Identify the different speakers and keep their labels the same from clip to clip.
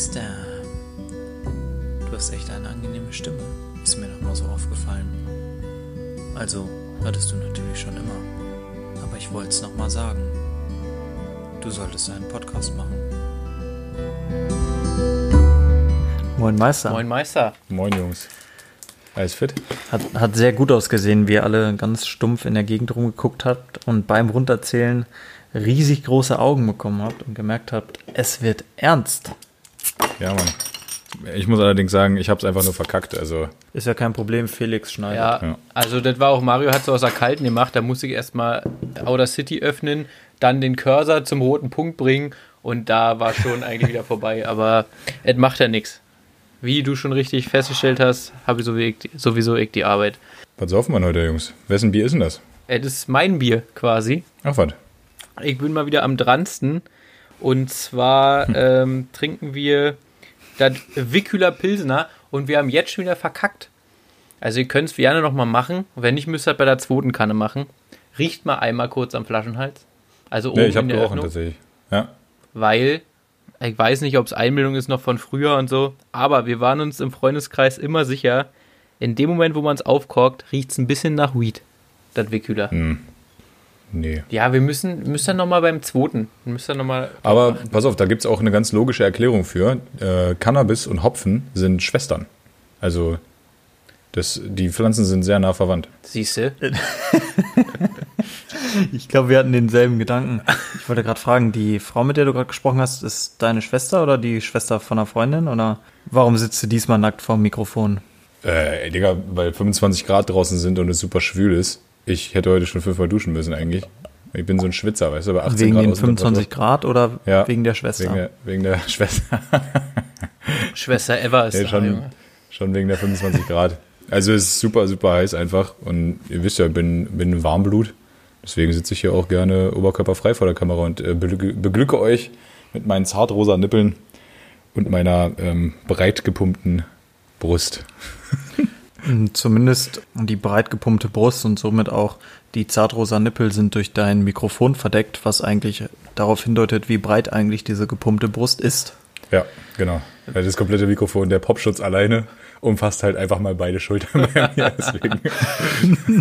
Speaker 1: Meister. Du hast echt eine angenehme Stimme. Ist mir noch mal so aufgefallen. Also, hattest du natürlich schon immer. Aber ich wollte es noch mal sagen. Du solltest einen Podcast machen.
Speaker 2: Moin Meister.
Speaker 3: Moin Meister.
Speaker 4: Moin Jungs. Alles fit?
Speaker 2: Hat, hat sehr gut ausgesehen, wie ihr alle ganz stumpf in der Gegend rumgeguckt habt und beim Runterzählen riesig große Augen bekommen habt und gemerkt habt, es wird ernst.
Speaker 4: Ja, Mann. Ich muss allerdings sagen, ich habe es einfach nur verkackt. Also
Speaker 2: Ist ja kein Problem, Felix schneidet.
Speaker 3: Ja,
Speaker 4: Ja.
Speaker 3: also das war auch, Mario hat so aus der Kalten gemacht, da musste ich erstmal Outer City öffnen, dann den Cursor zum roten Punkt bringen und da war schon eigentlich wieder vorbei, aber es macht ja nichts. Wie du schon richtig festgestellt hast, habe ich sowieso ich, die Arbeit.
Speaker 4: was saufen wir heute, Jungs? Wessen Bier ist denn das?
Speaker 3: Es ist mein Bier quasi.
Speaker 4: Ach, was?
Speaker 3: Ich bin mal wieder am dransten. Und zwar ähm, trinken wir das Wickuler Pilsener und wir haben jetzt schon wieder verkackt. Also ihr könnt es gerne nochmal machen. Wenn nicht, müsst ihr es bei der zweiten Kanne machen. Riecht mal einmal kurz am Flaschenhals. Also oben
Speaker 4: Nee, ich habe gerochen
Speaker 3: Öffnung,
Speaker 4: tatsächlich. Ja.
Speaker 3: weil ich weiß nicht, ob es Einbildung ist noch von früher und so, aber wir waren uns im Freundeskreis immer sicher, in dem Moment, wo man es aufkorkt, riecht es ein bisschen nach Weed, das Wickuler.
Speaker 4: Hm. Nee.
Speaker 3: Ja, wir müssen, müssen dann nochmal beim zweiten, müssen dann nochmal
Speaker 4: Aber pass auf, da gibt es auch eine ganz logische Erklärung für. Äh, Cannabis und Hopfen sind Schwestern. Also das, die Pflanzen sind sehr nah verwandt.
Speaker 3: Siehst du?
Speaker 2: Ich glaube, wir hatten denselben Gedanken. Ich wollte gerade fragen, die Frau, mit der du gerade gesprochen hast, ist deine Schwester oder die Schwester von einer Freundin? Oder warum sitzt du diesmal nackt vorm Mikrofon?
Speaker 4: Äh, Digga, weil 25 Grad draußen sind und es super schwül ist. Ich hätte heute schon fünfmal duschen müssen eigentlich. Ich bin so ein Schwitzer, weißt du, aber 18
Speaker 2: Wegen
Speaker 4: Grad
Speaker 2: den
Speaker 4: Außentemperatur.
Speaker 2: 25 Grad oder
Speaker 4: Ja,
Speaker 2: wegen der Schwester?
Speaker 4: Wegen der, wegen der Schwester.
Speaker 3: Schwester Eva ist da,
Speaker 4: schon,
Speaker 3: Junge.
Speaker 4: schon wegen der 25 Grad. Also es ist super, super heiß einfach. Und ihr wisst ja, ich bin, bin ein Warmblut. Deswegen sitze ich hier auch gerne oberkörperfrei vor der Kamera und äh, beglücke, beglücke euch mit meinen zartrosa Nippeln und meiner ähm, breit gepumpten Brust.
Speaker 2: Mm, Zumindest die breit gepumpte Brust und somit auch die zartrosa Nippel sind durch dein Mikrofon verdeckt, was eigentlich darauf hindeutet, wie breit eigentlich diese gepumpte Brust ist.
Speaker 4: Ja, genau. Weil Das komplette Mikrofon, der Popschutz alleine, umfasst halt einfach mal beide Schultern bei mir. Deswegen.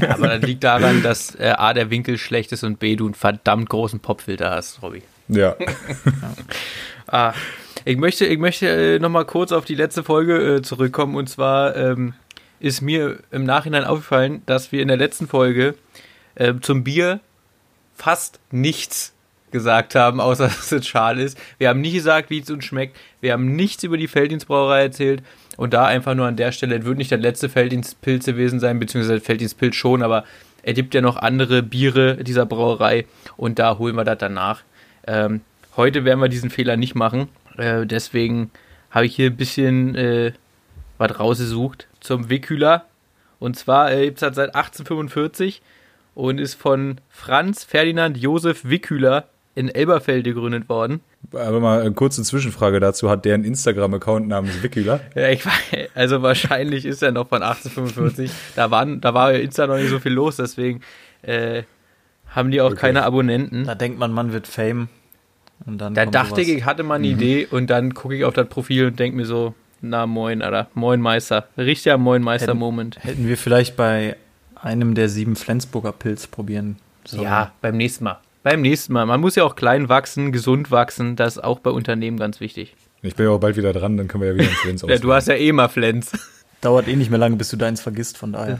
Speaker 3: Aber das liegt daran, dass äh, A, der Winkel schlecht ist und B, du einen verdammt großen Popfilter hast, Robby.
Speaker 4: Ja.
Speaker 3: Ah, ich möchte, ich möchte äh, nochmal kurz auf die letzte Folge äh, zurückkommen. Und zwar ähm, ist mir im Nachhinein aufgefallen, dass wir in der letzten Folge äh, zum Bier fast nichts gesagt haben, außer dass es schal ist. Wir haben nie gesagt, wie es uns schmeckt. Wir haben nichts über die Felddienstbrauerei erzählt. Und da einfach nur an der Stelle, es wird nicht der letzte Felddienstpilz gewesen sein, beziehungsweise Felddienstpilz schon, aber er gibt ja noch andere Biere dieser Brauerei und da holen wir das danach. Ähm, heute werden wir diesen Fehler nicht machen. Äh, deswegen habe ich hier ein bisschen äh, was rausgesucht zum Wickhüler. Und zwar äh, gibt es das seit 1845 und ist von Franz Ferdinand Josef Wickhüler in Elberfeld gegründet worden.
Speaker 4: Aber mal eine kurze Zwischenfrage dazu. Hat der einen Instagram-Account namens Wikula?
Speaker 3: Ja, ich weiß, also wahrscheinlich ist er noch von 1845. Da, waren, da war ja Insta noch nicht so viel los, deswegen äh, haben die auch
Speaker 4: Okay.
Speaker 3: keine Abonnenten.
Speaker 2: Da denkt man, man wird Fame. Und dann
Speaker 3: Da dachte
Speaker 2: sowas.
Speaker 3: ich, ich hatte mal eine Idee und dann gucke ich auf das Profil und denke mir so, na moin, Alter, moin Meister. Richtiger Moin Meister-Moment.
Speaker 2: Hätten wir vielleicht bei einem der sieben Flensburger Pilz probieren sollen.
Speaker 3: Ja, beim nächsten Mal. Beim nächsten Mal. Man muss ja auch klein wachsen, gesund wachsen. Das ist auch bei Unternehmen ganz wichtig.
Speaker 4: Ich bin ja auch bald wieder dran, dann können wir ja wieder einen Flens
Speaker 3: Ja, du hast ja eh mal Flens.
Speaker 2: Dauert eh nicht mehr lange, bis du deins vergisst, von daher.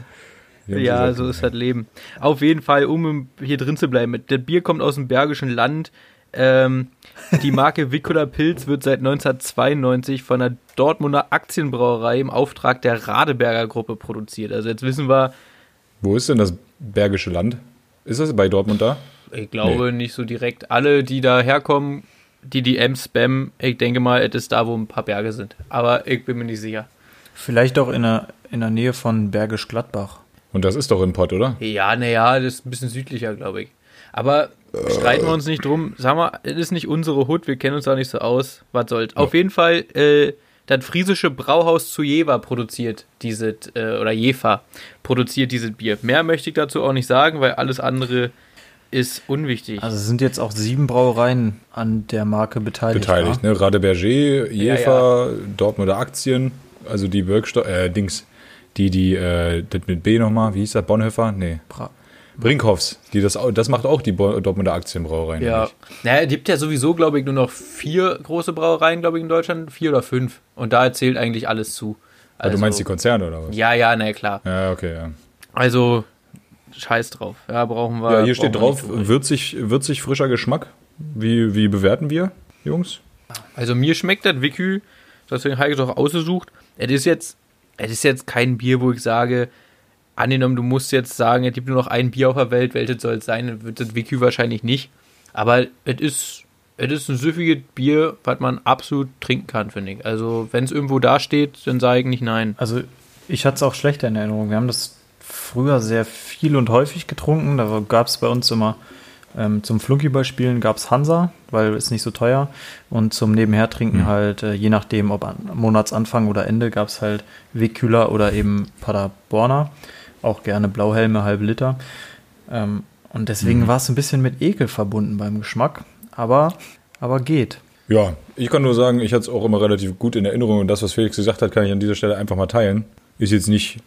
Speaker 3: Ja, so ist das Leben. Auf jeden Fall, um hier drin zu bleiben. Das Bier kommt aus dem Bergischen Land. Ähm, die Marke Wickuler Pilz wird seit 1992 von der Dortmunder Aktienbrauerei im Auftrag der Radeberger Gruppe produziert. Also jetzt wissen wir,
Speaker 4: Wo ist denn das Bergische Land? Ist das bei Dortmund da?
Speaker 3: ich glaube nicht so direkt, alle, die da herkommen, die die M spammen, ich denke mal, es ist da, wo ein paar Berge sind. Aber ich bin mir nicht sicher.
Speaker 2: Vielleicht auch in der, in der Nähe von Bergisch Gladbach.
Speaker 4: Und das ist doch in Pott, oder?
Speaker 3: Ja, naja, das ist ein bisschen südlicher, glaube ich. Aber streiten wir uns nicht drum. Sag mal, es ist nicht unsere Hut, wir kennen uns da nicht so aus. Was soll's. Auf jeden Fall, äh, das friesische Brauhaus zu Jever produziert dieses, äh, oder Jefa produziert dieses Bier. Mehr möchte ich dazu auch nicht sagen, weil alles andere ist unwichtig.
Speaker 2: Also sind jetzt auch sieben Brauereien an der Marke beteiligt.
Speaker 4: Beteiligt, ne? Rade Berger,
Speaker 3: Ja,
Speaker 4: Jefer, Dortmunder Aktien, also die Wirkstoff, äh, Dings, die, die, äh, das mit B nochmal, wie hieß das, Bonhoeffer? Nee.
Speaker 2: Bra
Speaker 4: Brinkhoffs, die das, das macht auch die Dortmunder Aktienbrauerei.
Speaker 3: ja. Naja, es gibt ja sowieso, glaube ich, nur noch vier große Brauereien, glaube ich, in Deutschland. Vier oder fünf. Und da erzählt eigentlich alles zu.
Speaker 4: Ah, du meinst die Konzerne oder was?
Speaker 3: Ja, ja, na klar.
Speaker 4: Ja, okay, ja.
Speaker 3: Also, scheiß drauf. Ja, brauchen wir.
Speaker 4: Ja, hier steht drauf, würzig, würzig frischer Geschmack. Wie, wie bewerten wir, Jungs?
Speaker 3: Also mir schmeckt das Wiki, deswegen habe ich es auch ausgesucht. Es ist jetzt, es ist jetzt kein Bier, wo ich sage, angenommen, du musst jetzt sagen, es gibt nur noch ein Bier auf der Welt, welches soll es sein, dann wird das Wiki wahrscheinlich nicht. Aber es ist, es ist ein süffiges Bier, was man absolut trinken kann, finde ich. Also wenn es irgendwo da steht, dann sage ich nicht nein.
Speaker 2: Also ich hatte es auch schlechter in Erinnerung. Wir haben das früher sehr viel und häufig getrunken. Da gab es bei uns immer ähm, zum Flunkyballspielen gab es Hansa, weil ist nicht so teuer. Und zum Nebenhertrinken halt, äh, je nachdem, ob an Monatsanfang oder Ende, gab es halt Wegkühler oder eben Paderborner. Auch gerne Blauhelme, halbe Liter. Ähm, und deswegen war es ein bisschen mit Ekel verbunden beim Geschmack. Aber, aber geht.
Speaker 4: Ja, ich kann nur sagen, ich hatte es auch immer relativ gut in Erinnerung und das, was Felix gesagt hat, kann ich an dieser Stelle einfach mal teilen. Ist jetzt nicht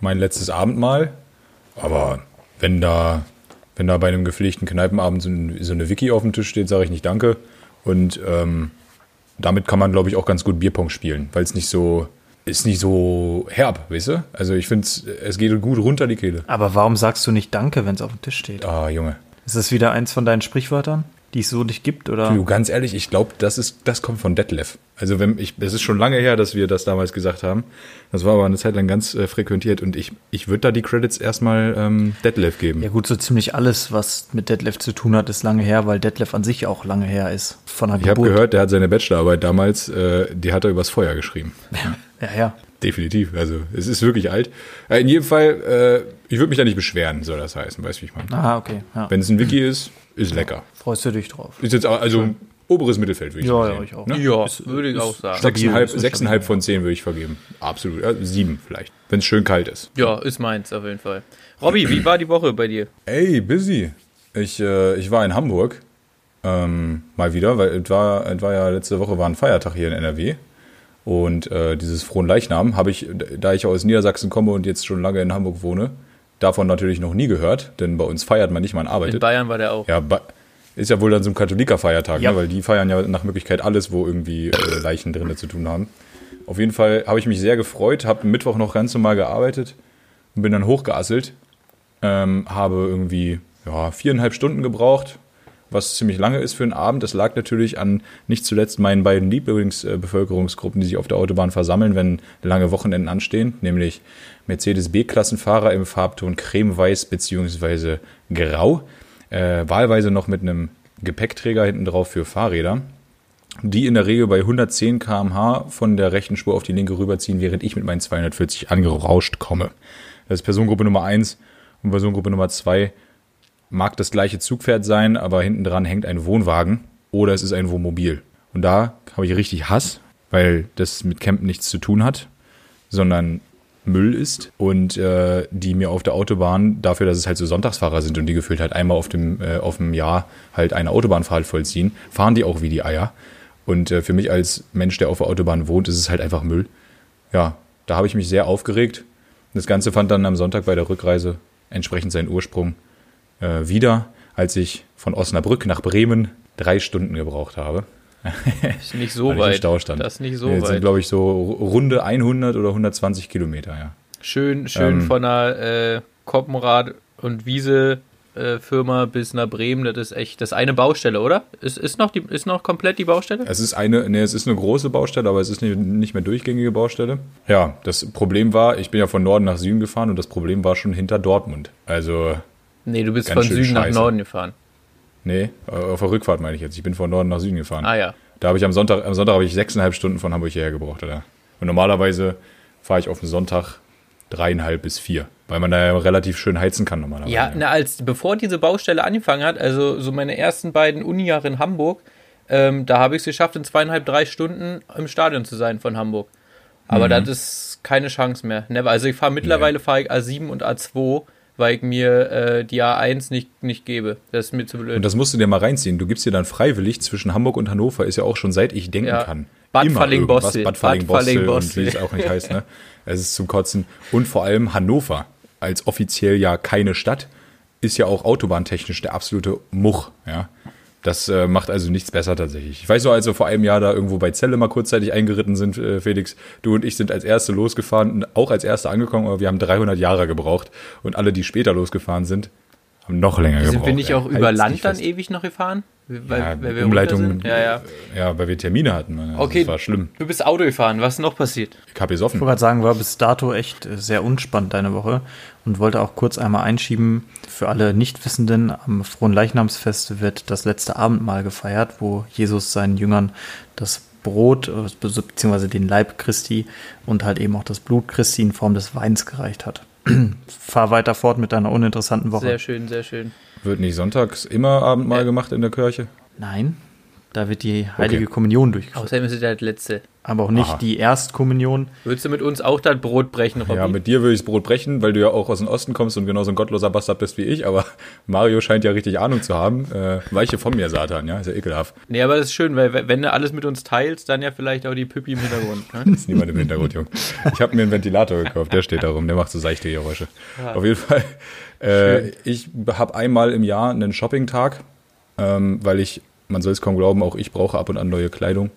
Speaker 4: mein letztes Abendmahl, aber wenn da, wenn da bei einem gepflegten Kneipenabend so, so eine Wiki auf dem Tisch steht, sage ich nicht Danke. Und ähm, damit kann man, glaube ich, auch ganz gut Bierpong spielen, weil es nicht so ist nicht so herb, weißt du? Also ich finde, es geht gut runter die Kehle.
Speaker 2: Aber warum sagst du nicht Danke, wenn es auf dem Tisch steht?
Speaker 4: Ah, Junge.
Speaker 2: Ist das wieder eins von deinen Sprichwörtern, die es so nicht gibt? Oder?
Speaker 4: Du, ganz ehrlich, ich glaube, das ist, das kommt von Detlef. Also wenn ich, es ist schon lange her, dass wir das damals gesagt haben. Das war aber eine Zeit lang ganz äh, frequentiert und ich, ich würde da die Credits erstmal ähm, Detlef geben.
Speaker 2: Ja gut, so ziemlich alles, was mit Detlef zu tun hat, ist lange her, weil Detlef an sich auch lange her ist. Von der
Speaker 4: ich habe gehört, der hat seine Bachelorarbeit damals, äh, die hat er übers Feuer geschrieben.
Speaker 2: Ja, ja.
Speaker 4: Definitiv. Also es ist wirklich alt. Äh, in jedem Fall, äh, ich würde mich da nicht beschweren, soll das heißen, weißt du, wie ich meine.
Speaker 2: Ah, okay. Ja.
Speaker 4: Wenn es ein Wiki ist, ist lecker.
Speaker 2: Freust du dich drauf?
Speaker 4: Ist jetzt auch, also oberes Mittelfeld, würde ich
Speaker 2: Ja,
Speaker 4: mal
Speaker 2: ja, ich auch.
Speaker 4: Ne?
Speaker 3: Ja,
Speaker 2: Ist-
Speaker 3: würde ich auch sagen.
Speaker 4: Sechseinhalb, sechseinhalb von zehn würde ich vergeben. Absolut. Ja, sieben vielleicht. Wenn es schön kalt ist.
Speaker 3: Ja, ist meins auf jeden Fall. Robby, wie war die Woche bei dir?
Speaker 4: Ey, busy. Ich, äh, ich war in Hamburg. Ähm, mal wieder, weil es war, es war ja letzte Woche war ein Feiertag hier in NRW. Und äh, dieses frohen Leichnam habe ich, da ich aus Niedersachsen komme und jetzt schon lange in Hamburg wohne, davon natürlich noch nie gehört, denn bei uns feiert man nicht, man
Speaker 3: In
Speaker 4: arbeitet.
Speaker 3: Bayern war der auch.
Speaker 4: Ja, ba- ist ja wohl dann so ein Katholikerfeiertag,
Speaker 2: Ja.
Speaker 4: ne? weil die feiern ja nach Möglichkeit alles, wo irgendwie äh, Leichen drin zu tun haben. Auf jeden Fall habe ich mich sehr gefreut, habe Mittwoch noch ganz normal gearbeitet und bin dann hochgeasselt. Ähm, habe irgendwie ja, viereinhalb Stunden gebraucht, was ziemlich lange ist für einen Abend. Das lag natürlich an nicht zuletzt meinen beiden Lieblingsbevölkerungsgruppen, die sich auf der Autobahn versammeln, wenn lange Wochenenden anstehen, nämlich Mercedes B-Klassenfahrer im Farbton cremeweiß bzw. grau, äh, wahlweise noch mit einem Gepäckträger hinten drauf für Fahrräder, die in der Regel bei 110 km/h von der rechten Spur auf die linke rüberziehen, während ich mit meinen 240 angerauscht komme. Das ist Personengruppe Nummer 1 und Personengruppe Nummer 2 mag das gleiche Zugpferd sein, aber hinten dran hängt ein Wohnwagen oder es ist ein Wohnmobil. Und da habe ich richtig Hass, weil das mit Campen nichts zu tun hat, sondern Müll ist und äh, die mir auf der Autobahn dafür, dass es halt so Sonntagsfahrer sind und die gefühlt halt einmal auf dem, äh, auf dem Jahr halt eine Autobahnfahrt vollziehen, fahren die auch wie die Eier. Und äh, für mich als Mensch, der auf der Autobahn wohnt, ist es halt einfach Müll. Ja, da habe ich mich sehr aufgeregt. Das Ganze fand dann am Sonntag bei der Rückreise entsprechend seinen Ursprung äh, wieder, als ich von Osnabrück nach Bremen drei Stunden gebraucht habe.
Speaker 3: Ist nicht so weit.
Speaker 4: Stau stand.
Speaker 3: Das ist nicht so
Speaker 4: Jetzt sind,
Speaker 3: weit.
Speaker 4: glaube ich, so runde 100 oder 120 Kilometer, ja.
Speaker 3: Schön, schön
Speaker 4: Ähm.
Speaker 3: von einer äh, Koppenrad- und Wiese-Firma bis nach Bremen. Das ist echt, das ist eine Baustelle, oder? Ist, ist, noch, die, ist noch komplett die Baustelle?
Speaker 4: Es ist eine, nee, es ist eine große Baustelle, aber es ist nicht, nicht mehr durchgängige Baustelle. Ja, das Problem war, ich bin ja von Norden nach Süden gefahren und das Problem war schon hinter Dortmund. Also,
Speaker 3: Nee, du bist von Süden nach
Speaker 4: scheiße.
Speaker 3: Norden gefahren.
Speaker 4: nee, auf der Rückfahrt meine ich jetzt. Ich bin von Norden nach Süden gefahren.
Speaker 3: Ah ja.
Speaker 4: Da habe ich am Sonntag, am Sonntag habe ich sechseinhalb Stunden von Hamburg hierher gebraucht, oder? Und normalerweise fahre ich auf den Sonntag dreieinhalb bis vier, weil man da ja relativ schön heizen kann normalerweise.
Speaker 3: Ja, na, als bevor diese Baustelle angefangen hat, also so meine ersten beiden Uni-Jahre in Hamburg, ähm, da habe ich es geschafft, in zweieinhalb, drei Stunden im Stadion zu sein von Hamburg. Aber das ist keine Chance mehr. Never. Also ich fahre mittlerweile fahre ich A7 und A2 weil ich mir äh, die A1 nicht, nicht gebe. Das ist mir zu blöd.
Speaker 4: Und das musst du dir mal reinziehen. Du gibst dir dann freiwillig zwischen Hamburg und Hannover, ist ja auch schon seit ich denken
Speaker 3: Ja.
Speaker 4: kann.
Speaker 3: Bad
Speaker 4: irgendwas. Bad Falling-Bostel
Speaker 3: Bad
Speaker 4: und wie es auch nicht heißt. Ne? Es ist zum Kotzen. Und vor allem Hannover, als offiziell ja keine Stadt, ist ja auch autobahntechnisch der absolute Much. Ja? Das äh, macht also nichts besser tatsächlich. Ich weiß noch, als wir vor einem Jahr da irgendwo bei Celle mal kurzzeitig eingeritten sind, äh, Felix, du und ich sind als Erste losgefahren, und auch als Erste angekommen, aber wir haben 300 Jahre gebraucht. Und alle, die später losgefahren sind, haben noch länger gebraucht.
Speaker 3: Sind wir nicht
Speaker 4: ey.
Speaker 3: auch über Land dann
Speaker 4: fest.
Speaker 3: ewig noch gefahren? Weil,
Speaker 4: Ja,
Speaker 3: weil wir
Speaker 4: Umleitung,
Speaker 3: sind? Ja, ja.
Speaker 4: ja, weil wir Termine hatten. Also
Speaker 3: Okay.
Speaker 4: Das war schlimm.
Speaker 3: Du bist Auto gefahren. Was ist noch passiert?
Speaker 4: Ich habe
Speaker 2: Ich
Speaker 4: offen.
Speaker 2: wollte gerade sagen, war bis dato echt äh, sehr unspannend deine Woche und wollte auch kurz einmal einschieben, für alle Nichtwissenden, am Frohen Leichnamsfest wird das letzte Abendmahl gefeiert, wo Jesus seinen Jüngern das Brot, äh, beziehungsweise den Leib Christi und halt eben auch das Blut Christi in Form des Weins gereicht hat. Fahr weiter fort mit deiner uninteressanten Woche.
Speaker 3: Sehr schön, sehr schön.
Speaker 4: Wird nicht sonntags immer Abendmahl
Speaker 3: Äh.
Speaker 4: gemacht in der Kirche?
Speaker 2: Nein, da wird die heilige
Speaker 4: Okay.
Speaker 2: Kommunion durchgeführt.
Speaker 3: Außerdem ist es der letzte.
Speaker 2: Aber auch nicht
Speaker 4: Aha.
Speaker 2: die Erstkommunion.
Speaker 3: Würdest du mit uns auch das Brot brechen, Robby?
Speaker 4: Ja, mit dir würde ich das Brot brechen, weil du ja auch aus dem Osten kommst und genauso ein gottloser Bastard bist wie ich. Aber Mario scheint ja richtig Ahnung zu haben. Äh, weiche von mir, Satan, ja, ist ja ekelhaft.
Speaker 3: nee, aber das ist schön, weil wenn du alles mit uns teilst, dann ja vielleicht auch die Püppi im Hintergrund. Ne?
Speaker 4: Ist niemand im Hintergrund, Junge. Ich habe mir einen Ventilator gekauft, der steht da rum, der macht so seichte Geräusche. Auf jeden Fall. Äh, ich habe einmal im Jahr einen Shopping-Tag, ähm, weil ich, man soll es kaum glauben, auch ich brauche ab und an neue Kleidung.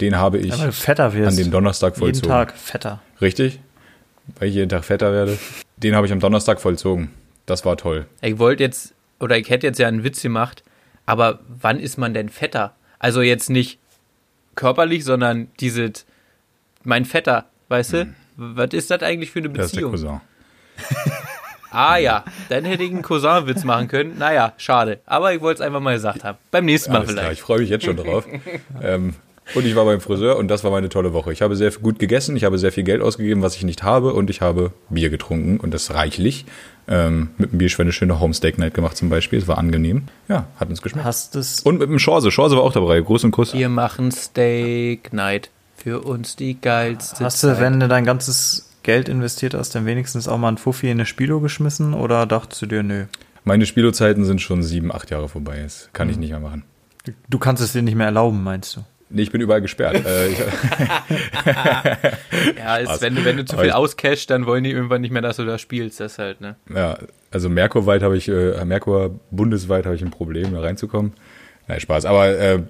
Speaker 4: Den habe ich an dem Donnerstag
Speaker 2: Jeden
Speaker 4: vollzogen.
Speaker 2: Tag fetter.
Speaker 4: Richtig? Weil ich jeden Tag fetter werde. Den habe ich am Donnerstag vollzogen. Das war toll.
Speaker 3: Ich wollte jetzt, oder ich hätte jetzt ja einen Witz gemacht, aber wann ist man denn fetter? Also jetzt nicht körperlich, sondern dieses, mein Vetter, weißt du? Was ist das eigentlich für eine
Speaker 4: Das ist der
Speaker 3: Beziehung?
Speaker 4: Cousin.
Speaker 3: Ah ja, dann hätte ich einen Cousin-Witz machen können. Naja, schade. Aber ich wollte es einfach mal gesagt haben. Beim nächsten Mal
Speaker 4: Alles klar,
Speaker 3: vielleicht.
Speaker 4: ich freue mich jetzt schon drauf. ähm, und ich war beim Friseur und das war meine tolle Woche. Ich habe sehr gut gegessen, ich habe sehr viel Geld ausgegeben, was ich nicht habe und ich habe Bier getrunken und das reichlich. Ähm, mit dem Bierschwein eine schöne Homesteak Night gemacht zum Beispiel. Es war angenehm. Ja, hat uns geschmeckt.
Speaker 2: Hast es
Speaker 4: Und mit dem Chance. Chance war auch dabei. Gruß und Kuss.
Speaker 3: Wir machen Steak Night. Für uns die geilste
Speaker 2: Hast du,
Speaker 3: Zeit.
Speaker 2: wenn du dein ganzes Geld investiert hast, dann wenigstens auch mal ein Fuffi in eine Spilo geschmissen oder dachtest du dir, nö?
Speaker 4: Meine Spielzeiten sind schon sieben, acht Jahre vorbei. Das kann
Speaker 3: Mhm.
Speaker 4: ich nicht mehr machen.
Speaker 2: Du kannst es dir nicht mehr erlauben, meinst du?
Speaker 4: Nee, ich bin überall gesperrt. äh,
Speaker 3: ja, ist, wenn, du, wenn du zu viel auscashst, dann wollen die irgendwann nicht mehr, dass du da spielst. Das halt, ne?
Speaker 4: Ja, also Merkur-weit habe ich, äh, Merkur bundesweit habe ich ein Problem, da reinzukommen. Nein, Spaß. Aber äh,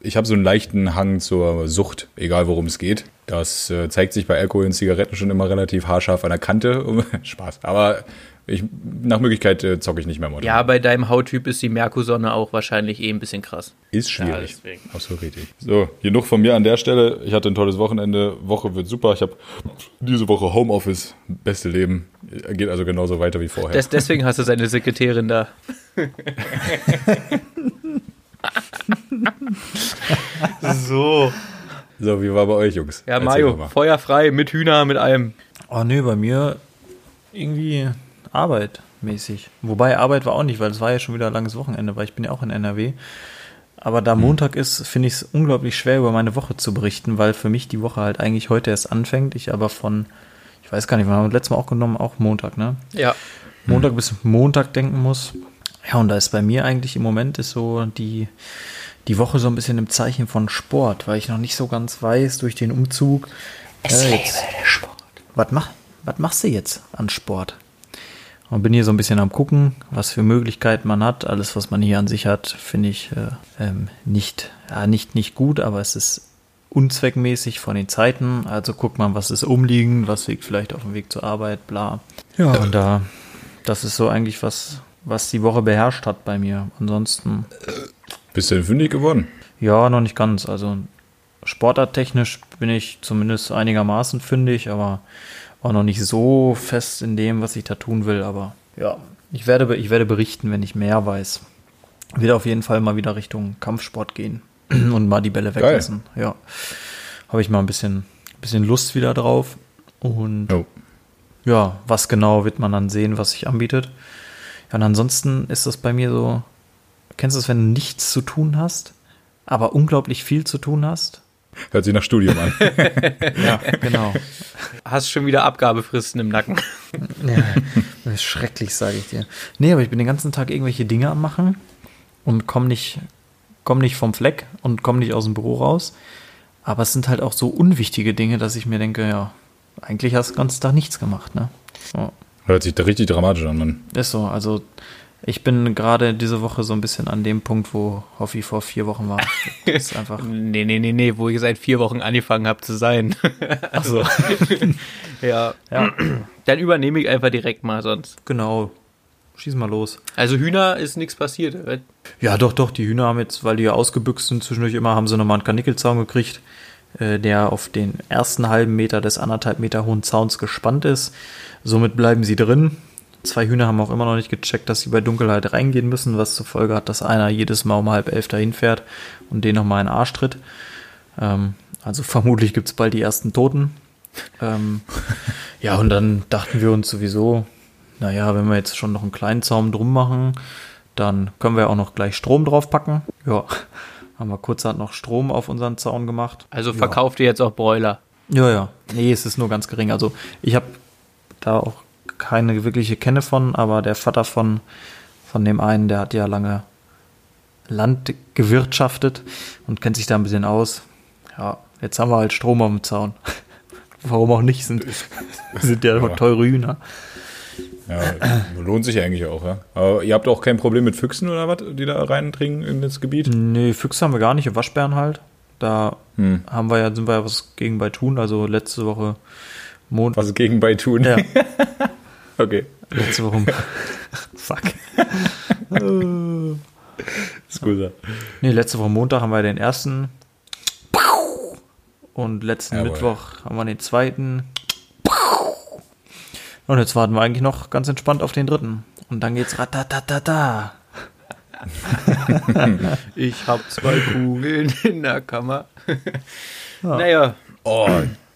Speaker 4: ich habe so einen leichten Hang zur Sucht, egal worum es geht. Das äh, zeigt sich bei Alkohol und Zigaretten schon immer relativ haarscharf an der Kante. Spaß. Aber ich, nach Möglichkeit äh, zocke ich nicht mehr Motor.
Speaker 3: Ja, bei deinem Hauttyp ist die Merkursonne auch wahrscheinlich eh ein bisschen krass.
Speaker 4: Ist schwierig.
Speaker 3: Ja,
Speaker 4: so, richtig. So, genug von mir an der Stelle. Ich hatte ein tolles Wochenende. Woche wird super. Ich habe diese Woche Homeoffice. Beste Leben. Geht also genauso weiter wie vorher.
Speaker 3: Des, deswegen hast du seine Sekretärin da. so.
Speaker 4: So, wie war bei euch, Jungs?
Speaker 3: Ja,
Speaker 4: Erzähl
Speaker 3: Mario,
Speaker 4: doch mal.
Speaker 3: Feuer frei, mit Hühner, mit allem.
Speaker 2: Oh nee, bei mir irgendwie Arbeit mäßig. Wobei Arbeit war auch nicht, weil es war ja schon wieder ein langes Wochenende, weil ich bin ja auch in NRW. Aber da Montag ist, finde ich es unglaublich schwer, über meine Woche zu berichten, weil für mich die Woche halt eigentlich heute erst anfängt. Ich aber von, ich weiß gar nicht, wir haben das letzte Mal auch genommen, auch Montag, ne?
Speaker 3: Ja.
Speaker 2: Montag bis Montag denken muss. Ja, und da ist bei mir eigentlich im Moment ist so die, die Woche so ein bisschen im Zeichen von Sport, weil ich noch nicht so ganz weiß durch den Umzug. Es äh, jetzt, Sport. Was, mach, was machst du jetzt an Sport? Und bin hier so ein bisschen am gucken, was für Möglichkeiten man hat. Alles, was man hier an sich hat, finde ich äh, ähm, nicht, ja, nicht, nicht gut, aber es ist unzweckmäßig von den Zeiten. Also guckt man, was ist umliegend, was liegt vielleicht auf dem Weg zur Arbeit, bla. Ja, und da, das ist so eigentlich was, was die Woche beherrscht hat bei mir. Ansonsten,
Speaker 4: Bist du denn fündig geworden?
Speaker 2: ja, noch nicht ganz. Also sportarttechnisch bin ich zumindest einigermaßen fündig, aber auch noch nicht so fest in dem, was ich da tun will. Aber ja, ich werde, ich werde berichten, wenn ich mehr weiß. Wird auf jeden Fall mal wieder Richtung Kampfsport gehen und mal die Bälle weglassen. Ja, habe ich mal ein bisschen, bisschen Lust wieder drauf. Und
Speaker 4: Oh.
Speaker 2: ja, was genau wird man dann sehen, was sich anbietet. Ja, und ansonsten ist das bei mir so, kennst du es, wenn du nichts zu tun hast, aber unglaublich viel zu tun hast?
Speaker 4: Hört sich nach Studium an.
Speaker 2: Ja, genau.
Speaker 3: Hast schon wieder Abgabefristen im Nacken.
Speaker 2: Ja. Das ist schrecklich, sage ich dir. Nee, aber ich bin den ganzen Tag irgendwelche Dinge am machen und komme nicht, komm nicht vom Fleck und komme nicht aus dem Büro raus. Aber es sind halt auch so unwichtige Dinge, dass ich mir denke, ja, eigentlich hast du den ganzen Tag nichts gemacht, ne? Ja.
Speaker 4: Hört sich da richtig dramatisch an, Mann.
Speaker 2: Ist so, also ich bin gerade diese Woche so ein bisschen an dem Punkt, wo Hoffi vor vier Wochen war. Das ist einfach.
Speaker 3: Nee, nee, nee, nee, wo ich seit vier Wochen angefangen habe zu sein.
Speaker 2: Achso.
Speaker 3: ja.
Speaker 2: ja,
Speaker 3: Dann übernehme ich einfach direkt mal sonst.
Speaker 2: genau. Schieß mal los.
Speaker 3: Also Hühner ist nichts passiert. äh,
Speaker 2: Ja, doch, doch, die Hühner haben jetzt, weil die ja ausgebüxt sind zwischendurch immer, haben sie nochmal einen Kanickelzaun gekriegt, äh, der auf den ersten halben Meter des anderthalb Meter hohen Zauns gespannt ist. Somit bleiben sie drin. Zwei Hühner haben auch immer noch nicht gecheckt, dass sie bei Dunkelheit reingehen müssen, was zur Folge hat, dass einer jedes Mal um halb elf dahin fährt und den nochmal in den Arsch tritt. Ähm, also vermutlich gibt's bald die ersten Toten. Ähm, ja, und dann dachten wir uns sowieso, naja, wenn wir jetzt schon noch einen kleinen Zaum drum machen, dann können wir auch noch gleich Strom draufpacken. Ja, haben wir kurzerhand noch Strom auf unseren Zaun gemacht.
Speaker 3: Also
Speaker 2: Ja.
Speaker 3: verkauft ihr jetzt auch Broiler.
Speaker 2: Ja, ja. Nee, es ist nur ganz gering. Also ich habe da auch keine wirkliche Kenne von, aber der Vater von, von dem einen, der hat ja lange Land gewirtschaftet und kennt sich da ein bisschen aus. Ja, jetzt haben wir halt Strom dem Zaun. Warum auch nicht? Sind, sind ja,
Speaker 4: Ja.
Speaker 2: teure Hühner.
Speaker 4: Ja, lohnt sich eigentlich auch, ja. Aber ihr habt auch kein Problem mit Füchsen oder was, die da reindringen in das Gebiet?
Speaker 2: Nee, Füchse haben wir gar nicht, Waschbären halt. Da
Speaker 4: Hm.
Speaker 2: haben wir ja, sind wir ja was gegen bei tun. Also letzte Woche Mond,
Speaker 4: Was gegen bei tun?
Speaker 2: ja,
Speaker 4: Okay,
Speaker 2: letzte Woche. Fuck.
Speaker 4: ist gut. ja.
Speaker 2: Nee, letzte Woche Montag haben wir den ersten. Und letzten
Speaker 4: Jawohl.
Speaker 2: Mittwoch haben wir den zweiten. Und jetzt warten wir eigentlich noch ganz entspannt auf den dritten. Und dann geht's ratatatata.
Speaker 3: Ich habe zwei Kugeln in der Kammer. Naja,
Speaker 4: Oh,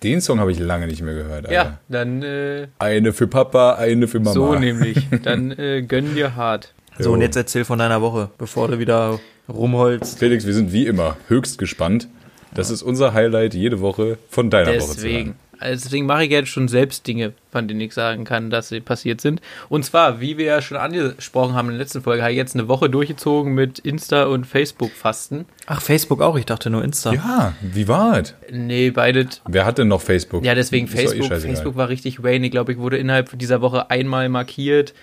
Speaker 4: den Song habe ich lange nicht mehr gehört. Alter.
Speaker 3: ja, dann äh,
Speaker 4: Eine für Papa, eine für Mama.
Speaker 3: so nämlich. Dann äh, gönn dir hart.
Speaker 2: So,
Speaker 4: Jo.
Speaker 2: und jetzt erzähl von deiner Woche, bevor du wieder rumholst.
Speaker 4: Felix, wir sind wie immer höchst gespannt. Das ist unser Highlight jede Woche von deiner Woche zu
Speaker 3: Deswegen.
Speaker 4: hören.
Speaker 3: Also deswegen mache ich jetzt schon selbst Dinge, von denen ich sagen kann, dass sie passiert sind. Und zwar, wie wir ja schon angesprochen haben in der letzten Folge, habe ich jetzt eine Woche durchgezogen mit Insta- und Facebook-Fasten.
Speaker 2: Ach, Facebook auch, ich dachte nur Insta.
Speaker 4: Ja, wie war es?
Speaker 3: Nee, beide.
Speaker 4: Wer hat denn noch Facebook?
Speaker 3: Ja, deswegen
Speaker 4: Ist eh
Speaker 3: Facebook.
Speaker 4: scheißegal.
Speaker 3: Facebook war richtig Wayne. Ich glaube, ich wurde innerhalb dieser Woche einmal markiert,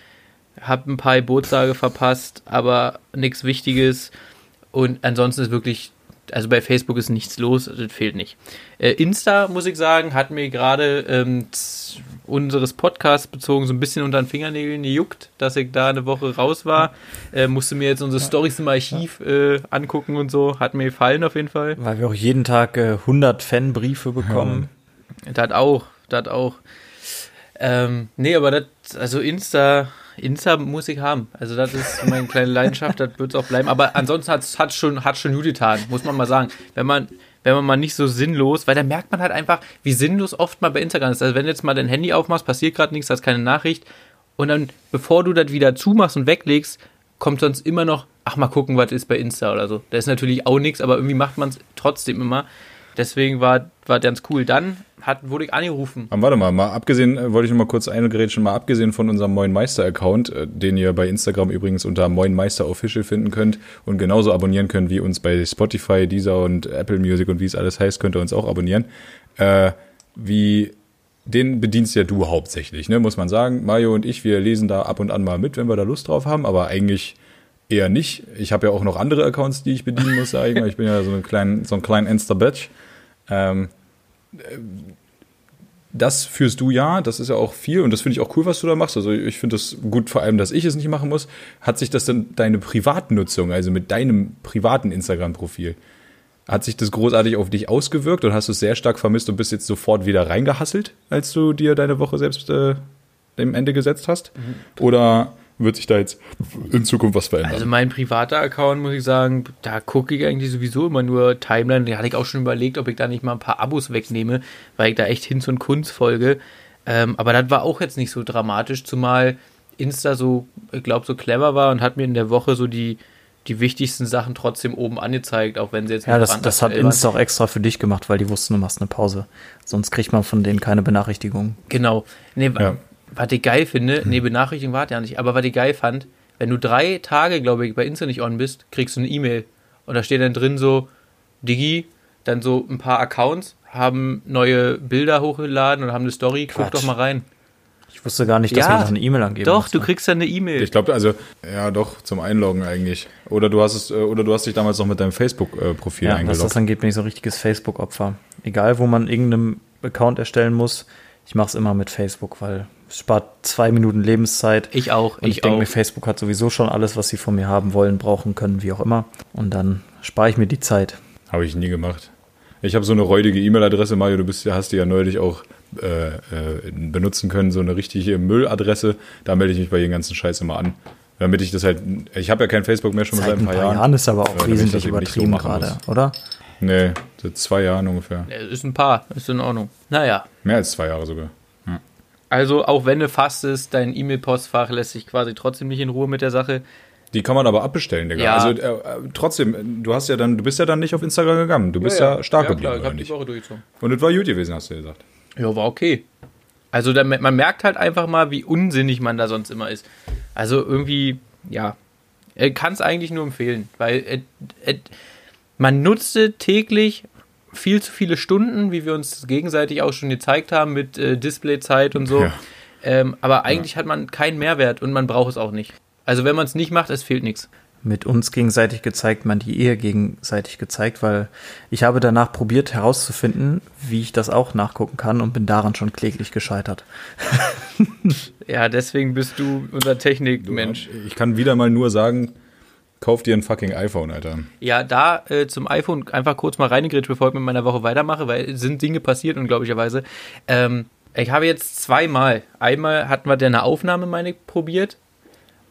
Speaker 3: habe ein paar Geburtstage verpasst, aber nichts Wichtiges. Und ansonsten ist wirklich, also bei Facebook ist nichts los, das fehlt nicht. Äh, Insta, muss ich sagen, hat mir gerade ähm, unseres Podcasts bezogen so ein bisschen unter den Fingernägeln gejuckt, dass ich da eine Woche raus war. Äh, musste mir jetzt unsere Stories im Archiv äh, angucken und so. Hat mir gefallen auf jeden Fall.
Speaker 2: Weil wir auch jeden Tag äh, 100 Fanbriefe bekommen.
Speaker 3: Das auch, das auch. Ähm, nee, aber das, also Insta, Insta muss ich haben. Also das ist meine kleine Leidenschaft, das wird es auch bleiben. Aber ansonsten hat es schon, hat schon gut getan, muss man mal sagen. Wenn man, wenn man mal nicht so sinnlos, weil da merkt man halt einfach, wie sinnlos oft mal bei Instagram ist. Also wenn du jetzt mal dein Handy aufmachst, passiert gerade nichts, hast keine Nachricht. Und dann, bevor du das wieder zumachst und weglegst, kommt sonst immer noch, ach mal gucken, was ist bei Insta oder so. Da ist natürlich auch nichts, aber irgendwie macht man es trotzdem immer. Deswegen war, war ganz cool. Dann hat, wurde ich angerufen.
Speaker 4: Aber warte mal, mal abgesehen, äh, wollte ich noch mal kurz eingerätschen, mal abgesehen von unserem Moin Meister Account, äh, den ihr bei Instagram übrigens unter Moin Meister Official finden könnt und genauso abonnieren könnt wie uns bei Spotify, Deezer und Apple Music und wie es alles heißt, könnt ihr uns auch abonnieren. Äh, wie den bedienst ja du hauptsächlich, ne, muss man sagen. Mario und ich, wir lesen da ab und an mal mit, wenn wir da Lust drauf haben, aber eigentlich eher nicht. Ich habe ja auch noch andere Accounts, die ich bedienen muss, sag ich mal. Ich bin ja so ein kleinen, so ein kleinen Insta-Batch. Ähm, das führst du ja, das ist ja auch viel und das finde ich auch cool, was du da machst. Also ich finde das gut, vor allem, dass ich es nicht machen muss. Hat sich das denn deine Privatnutzung, also mit deinem privaten Instagram-Profil, hat sich das großartig auf dich ausgewirkt und hast du es sehr stark vermisst und bist jetzt sofort wieder reingehasselt, als du dir deine Woche selbst äh, dem Ende gesetzt hast? Oder wird sich da jetzt in Zukunft was verändern?
Speaker 3: Also mein privater Account, muss ich sagen, da gucke ich eigentlich sowieso immer nur Timeline. Da hatte ich auch schon überlegt, ob ich da nicht mal ein paar Abos wegnehme, weil ich da echt Hinz und Kunst folge. Ähm, aber das war auch jetzt nicht so dramatisch, zumal Insta so, ich glaube, so clever war und hat mir in der Woche so die, die wichtigsten Sachen trotzdem oben angezeigt, auch wenn sie jetzt
Speaker 2: Ja,
Speaker 3: nicht
Speaker 2: das, das hat
Speaker 3: brandaktuell waren.
Speaker 2: Insta auch extra für dich gemacht, weil die wussten, du machst eine Pause. Sonst kriegt man von denen keine Benachrichtigung.
Speaker 3: Genau. Nee,
Speaker 4: Ja.
Speaker 3: Was ich geil finde, nee, Benachrichtigung warte ja nicht, aber was ich geil fand, wenn du drei Tage, glaube ich, bei Insta nicht on bist, kriegst du eine E-Mail. Und da steht dann drin so, Digi, dann so ein paar Accounts haben neue Bilder hochgeladen und haben eine Story, guck
Speaker 2: Quatsch.
Speaker 3: doch mal rein.
Speaker 2: Ich wusste gar nicht, dass
Speaker 3: Ja,
Speaker 2: man noch eine E-Mail angeben
Speaker 3: Doch,
Speaker 2: muss.
Speaker 3: du kriegst dann eine E-Mail.
Speaker 4: Ich glaube, also, ja, doch, zum Einloggen eigentlich. Oder du hast es, äh, oder du hast dich damals noch mit deinem Facebook-Profil
Speaker 2: Ja, was
Speaker 4: eingeloggt.
Speaker 2: das angeht, bin ich so ein richtiges Facebook-Opfer. Egal, wo man irgendeinen Account erstellen muss, ich mache es immer mit Facebook, weil spart zwei Minuten Lebenszeit.
Speaker 3: Ich auch,
Speaker 2: Und ich,
Speaker 3: ich
Speaker 2: denke mir, Facebook hat sowieso schon alles, was sie von mir haben wollen, brauchen können, wie auch immer. Und dann spare ich mir die Zeit.
Speaker 4: Habe ich nie gemacht. Ich habe so eine räudige E-Mail-Adresse, Mario, du bist, hast die ja neulich auch äh, äh, benutzen können, so eine richtige Mülladresse. Da melde ich mich bei den ganzen Scheiß immer an. Damit ich das halt, ich habe ja kein Facebook mehr schon
Speaker 2: Seit
Speaker 4: seit
Speaker 2: ein paar Jahren,
Speaker 4: Jahren.
Speaker 2: ist aber auch
Speaker 4: das
Speaker 2: wesentlich
Speaker 4: so
Speaker 2: übertrieben
Speaker 4: machen
Speaker 2: gerade,
Speaker 4: muss.
Speaker 2: oder?
Speaker 4: Nee, seit zwei Jahren ungefähr.
Speaker 3: Ist ein paar, ist in Ordnung. Naja,
Speaker 4: Mehr als zwei Jahre sogar.
Speaker 3: Also auch wenn du fast ist, dein E-Mail-Postfach lässt sich quasi trotzdem nicht in Ruhe mit der Sache.
Speaker 4: Die kann man aber abbestellen, Digga.
Speaker 3: Ja.
Speaker 4: Also äh, äh, trotzdem, du hast ja dann, du bist ja dann nicht auf Instagram gegangen. Du bist ja, stark geblieben,
Speaker 3: klar, ich
Speaker 4: oder nicht?
Speaker 3: Woche durchgezogen.
Speaker 4: Und es war gut gewesen, hast du ja gesagt.
Speaker 3: Ja, war okay. Also da, man merkt halt einfach mal, wie unsinnig man da sonst immer ist. Also irgendwie, ja, kann es eigentlich nur empfehlen, weil äh, äh, man nutzte täglich viel zu viele Stunden, wie wir uns gegenseitig auch schon gezeigt haben mit äh, Displayzeit und so.
Speaker 4: Ja.
Speaker 3: Ähm, aber eigentlich hat man keinen Mehrwert und man braucht es auch nicht. Also wenn man es nicht macht, es fehlt nichts.
Speaker 2: Mit uns gegenseitig gezeigt, man die Ehe gegenseitig gezeigt, weil ich habe danach probiert herauszufinden, wie ich das auch nachgucken kann und bin daran schon kläglich gescheitert.
Speaker 3: Ja, deswegen bist du unser Technikmensch.
Speaker 4: Ich kann wieder mal nur sagen, kauf dir ein fucking iPhone, Alter.
Speaker 3: Ja, da äh, zum iPhone einfach kurz mal reingrätscht, bevor ich mit meiner Woche weitermache, weil es sind Dinge passiert, unglaublicherweise. Ähm, ich habe jetzt zweimal. Einmal hatten wir eine Aufnahme, meine ich, probiert.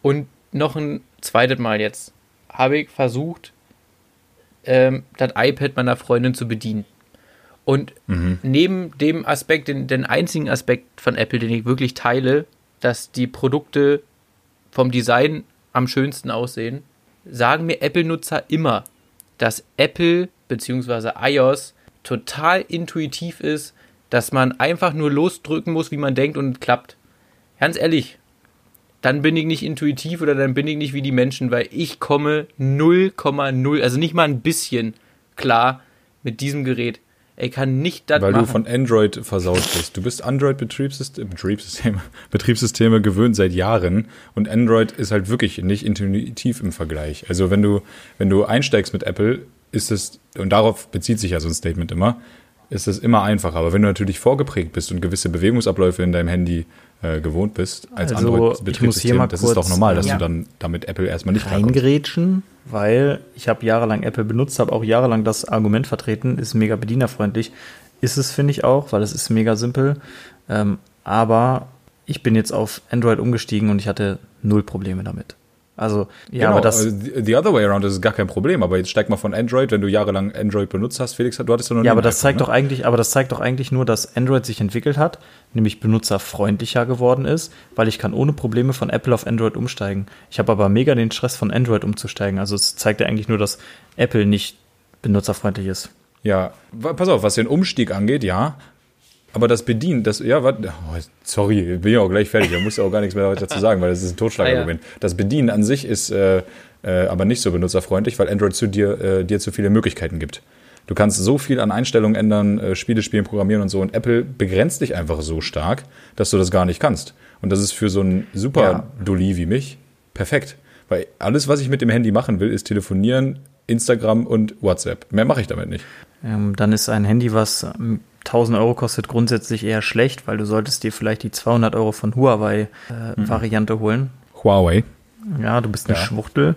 Speaker 3: Und noch ein zweites Mal jetzt habe ich versucht, ähm, das iPad meiner Freundin zu bedienen. Und neben dem Aspekt, den, den einzigen Aspekt von Apple, den ich wirklich teile, dass die Produkte vom Design am schönsten aussehen, sagen mir Apple-Nutzer immer, dass Apple bzw. iOS total intuitiv ist, dass man einfach nur losdrücken muss, wie man denkt und klappt. Ganz ehrlich, dann bin ich nicht intuitiv oder dann bin ich nicht wie die Menschen, weil ich komme 0,0, also nicht mal ein bisschen klar mit diesem Gerät. Ich kann nicht das
Speaker 4: Weil
Speaker 3: machen.
Speaker 4: du von Android versaut bist. Du bist Android-Betriebssysteme Betriebssysteme, Betriebssysteme gewöhnt seit Jahren und Android ist halt wirklich nicht intuitiv im Vergleich. Also wenn du, wenn du einsteigst mit Apple, ist es, und darauf bezieht sich ja so ein Statement immer, ist es immer einfacher. Aber wenn du natürlich vorgeprägt bist und gewisse Bewegungsabläufe in deinem Handy äh, gewohnt bist, als
Speaker 2: Also,
Speaker 4: Android-Betriebssystem, das ist doch normal, dass
Speaker 3: ja.
Speaker 4: du dann damit Apple erstmal nicht
Speaker 2: reingrätschen, weil ich habe jahrelang Apple benutzt, habe auch jahrelang das Argument vertreten, ist mega bedienerfreundlich. Ist es, finde ich auch, weil es ist mega simpel. Ähm, aber ich bin jetzt auf Android umgestiegen und ich hatte null Probleme damit. Also, ja,
Speaker 4: genau,
Speaker 2: aber das,
Speaker 4: also the the other way around ist gar kein Problem. Aber jetzt steig mal von Android, wenn du jahrelang Android benutzt hast. Felix, du hattest ja noch
Speaker 2: ja, aber das zeigt
Speaker 4: ne?
Speaker 2: doch eigentlich, aber das zeigt doch eigentlich nur, dass Android sich entwickelt hat, nämlich benutzerfreundlicher geworden ist, weil ich kann ohne Probleme von Apple auf Android umsteigen. Ich habe aber mega den Stress von Android umzusteigen. Also es zeigt ja eigentlich nur, dass Apple nicht benutzerfreundlich ist.
Speaker 4: Ja, pass auf, was den Umstieg angeht, ja. Aber das Bedienen, das, ja, warte, oh, sorry, bin ja auch gleich fertig, da muss ja auch gar nichts mehr dazu sagen, weil das ist ein Totschlagargument. Das Bedienen an sich ist äh, äh, aber nicht so benutzerfreundlich, weil Android zu dir, äh, dir zu viele Möglichkeiten gibt. Du kannst so viel an Einstellungen ändern, äh, Spiele spielen, programmieren und so. Und Apple begrenzt dich einfach so stark, dass du das gar nicht kannst. Und das ist für so einen super
Speaker 2: Ja.
Speaker 4: Dulli wie mich perfekt. Weil alles, was ich mit dem Handy machen will, ist telefonieren, Instagram und WhatsApp. Mehr mache ich damit nicht.
Speaker 2: Ähm, dann ist ein Handy, was ähm, 1000 Euro kostet, grundsätzlich eher schlecht, weil du solltest dir vielleicht die 200 Euro von Huawei-Variante holen.
Speaker 4: Huawei.
Speaker 2: Ja, du bist eine
Speaker 4: Ja.
Speaker 2: Schwuchtel.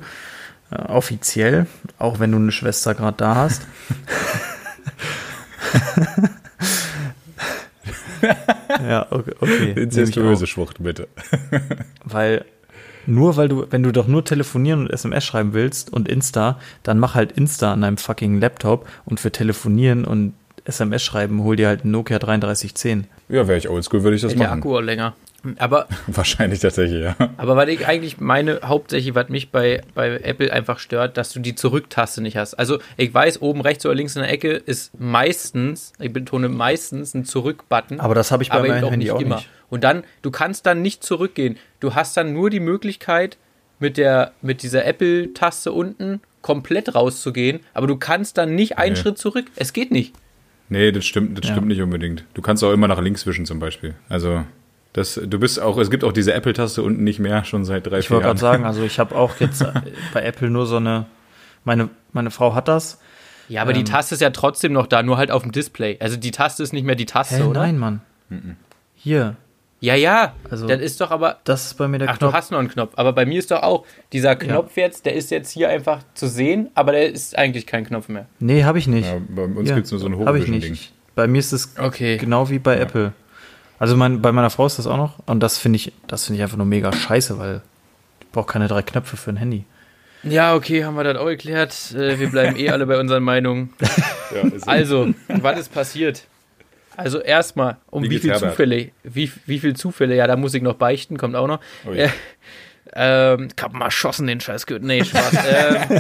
Speaker 2: Äh, offiziell, auch wenn du eine Schwester gerade da hast. ja, okay. okay auch.
Speaker 4: Schwucht, bitte.
Speaker 2: Weil nur weil du, wenn du doch nur telefonieren und SMS schreiben willst und Insta, dann mach halt Insta an deinem fucking Laptop und für telefonieren und SMS schreiben hol dir halt einen Nokia 3310.
Speaker 4: Ja, wäre ich oldschool, würde ich das
Speaker 3: Der
Speaker 4: machen.
Speaker 3: Akku auch länger. Aber,
Speaker 4: Wahrscheinlich tatsächlich, ja.
Speaker 3: aber was ich eigentlich meine, hauptsächlich, was mich bei, bei Apple einfach stört, dass du die Zurücktaste nicht hast. Also ich weiß, oben rechts oder links in der Ecke ist meistens, ich betone meistens, ein Zurück-Button.
Speaker 2: Aber das habe ich bei
Speaker 3: aber
Speaker 2: meinem Handy auch
Speaker 3: immer.
Speaker 2: nicht.
Speaker 3: Und dann, du kannst dann nicht zurückgehen. Du hast dann nur die Möglichkeit, mit, der, mit dieser Apple-Taste unten komplett rauszugehen, aber du kannst dann nicht einen
Speaker 4: Nee.
Speaker 3: Schritt zurück. Es geht nicht.
Speaker 4: Nee, das stimmt, das
Speaker 2: Ja.
Speaker 4: stimmt nicht unbedingt. Du kannst auch immer nach links wischen zum Beispiel. Also das, du bist auch, es gibt auch diese Apple-Taste unten nicht mehr, schon seit drei,
Speaker 2: Ich
Speaker 4: vier
Speaker 2: wollte
Speaker 4: Jahren.
Speaker 2: gerade sagen, also ich habe auch jetzt äh, bei Apple nur so eine, meine, meine Frau hat das.
Speaker 3: Ja, aber die
Speaker 2: Ähm.
Speaker 3: Taste ist ja trotzdem noch da, nur halt auf dem Display. Also die Taste ist nicht mehr die Taste,
Speaker 2: Hä,
Speaker 3: oder?
Speaker 2: nein, Mann. Hier,
Speaker 3: Ja, ja.
Speaker 2: Also-
Speaker 3: das ist doch aber.
Speaker 2: das ist bei mir der
Speaker 3: Ach,
Speaker 2: Knopf.
Speaker 3: du hast noch einen Knopf. Aber bei mir ist doch auch dieser Knopf jetzt, der ist jetzt hier einfach zu sehen, aber der ist eigentlich kein Knopf mehr.
Speaker 2: Nee, habe ich nicht.
Speaker 4: Ja, bei uns
Speaker 2: Hier,
Speaker 4: gibt's nur so ein
Speaker 2: Habe ich
Speaker 4: Hochwischen-Ding.
Speaker 2: nicht. Bei mir ist es
Speaker 3: Okay.
Speaker 2: genau wie bei Apple. Also mein, bei meiner Frau ist das auch noch. Und das finde ich, das finde ich einfach nur mega scheiße, weil ich brauche keine drei Knöpfe für ein Handy.
Speaker 3: Ja, okay, haben wir das auch geklärt. Äh, Wir bleiben eh alle bei unseren Meinungen.
Speaker 4: Ja,
Speaker 3: Also, was ist passiert? Also erstmal, um
Speaker 4: Wie
Speaker 3: wie,
Speaker 4: Herbert?
Speaker 3: Zufälle, wie, wie viele Zufälle, ja, da muss ich noch beichten, kommt auch noch.
Speaker 4: Ui.
Speaker 3: Äh, ähm, ich hab mal erschossen, den Scheiß. Nee, Spaß. ähm,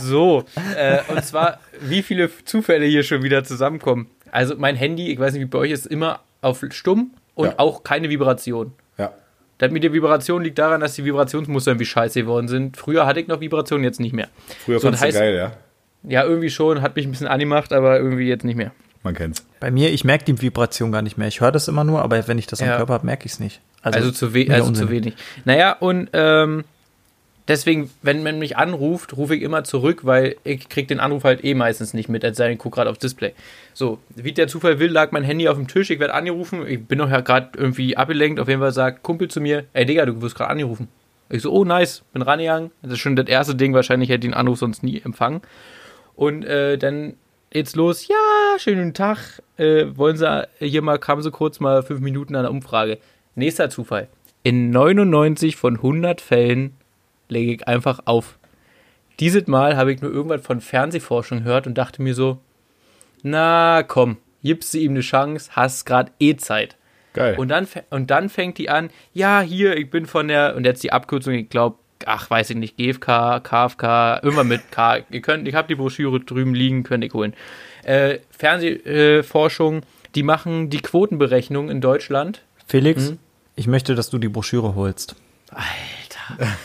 Speaker 3: so, äh, und zwar, wie viele Zufälle hier schon wieder zusammenkommen. Also mein Handy, ich weiß nicht, wie bei euch ist, immer auf stumm und
Speaker 4: Ja.
Speaker 3: auch keine Vibration.
Speaker 4: ja.
Speaker 3: Das mit der Vibration liegt daran, dass die Vibrationsmuster irgendwie scheiße geworden sind. Früher hatte ich noch Vibrationen, jetzt nicht mehr.
Speaker 4: Früher
Speaker 3: So,
Speaker 4: fandst
Speaker 3: das heißt-
Speaker 4: geil, ja?
Speaker 3: Ja, irgendwie schon, hat mich ein bisschen angemacht, aber irgendwie jetzt nicht mehr.
Speaker 4: Man kennt's.
Speaker 2: Bei mir, ich merke die Vibration gar nicht mehr. Ich höre das immer nur, aber wenn ich das am
Speaker 3: Ja.
Speaker 2: Körper habe, merke ich es nicht.
Speaker 3: Also, zu, we also
Speaker 2: Unsinn.
Speaker 3: zu wenig. Naja, und ähm, deswegen, wenn man mich anruft, rufe ich immer zurück, weil ich krieg den Anruf halt eh meistens nicht mit, als sei denn, ich gucke gerade aufs Display. So, wie der Zufall will, lag mein Handy auf dem Tisch, ich werde angerufen, ich bin noch ja gerade irgendwie abgelenkt, auf jeden Fall sagt Kumpel zu mir, ey Digga, du wirst gerade angerufen. Ich so, oh nice, bin rangegangen. Das ist schon das erste Ding, wahrscheinlich hätte ich den Anruf sonst nie empfangen. Und äh, dann geht's los, ja, schönen Tag. Äh, wollen Sie hier mal, kamen Sie kurz mal fünf Minuten an der Umfrage. Nächster Zufall. In 99 von 100 Fällen lege ich einfach auf. Dieses Mal habe ich nur irgendwas von Fernsehforschung gehört und dachte mir so, na komm, gibst du ihm eine Chance, hast gerade eh Zeit.
Speaker 4: Geil.
Speaker 3: Und dann, und dann fängt die an, ja, hier, ich bin von der, und jetzt die Abkürzung, ich glaube, ach, weiß ich nicht, GFK, KFK, immer mit K. Ihr könnt, ich habe die Broschüre drüben liegen, könnt ihr holen. Äh, Fernsehforschung, die machen die Quotenberechnung in Deutschland.
Speaker 2: Felix,
Speaker 3: Mhm.
Speaker 2: ich möchte, dass du die Broschüre holst.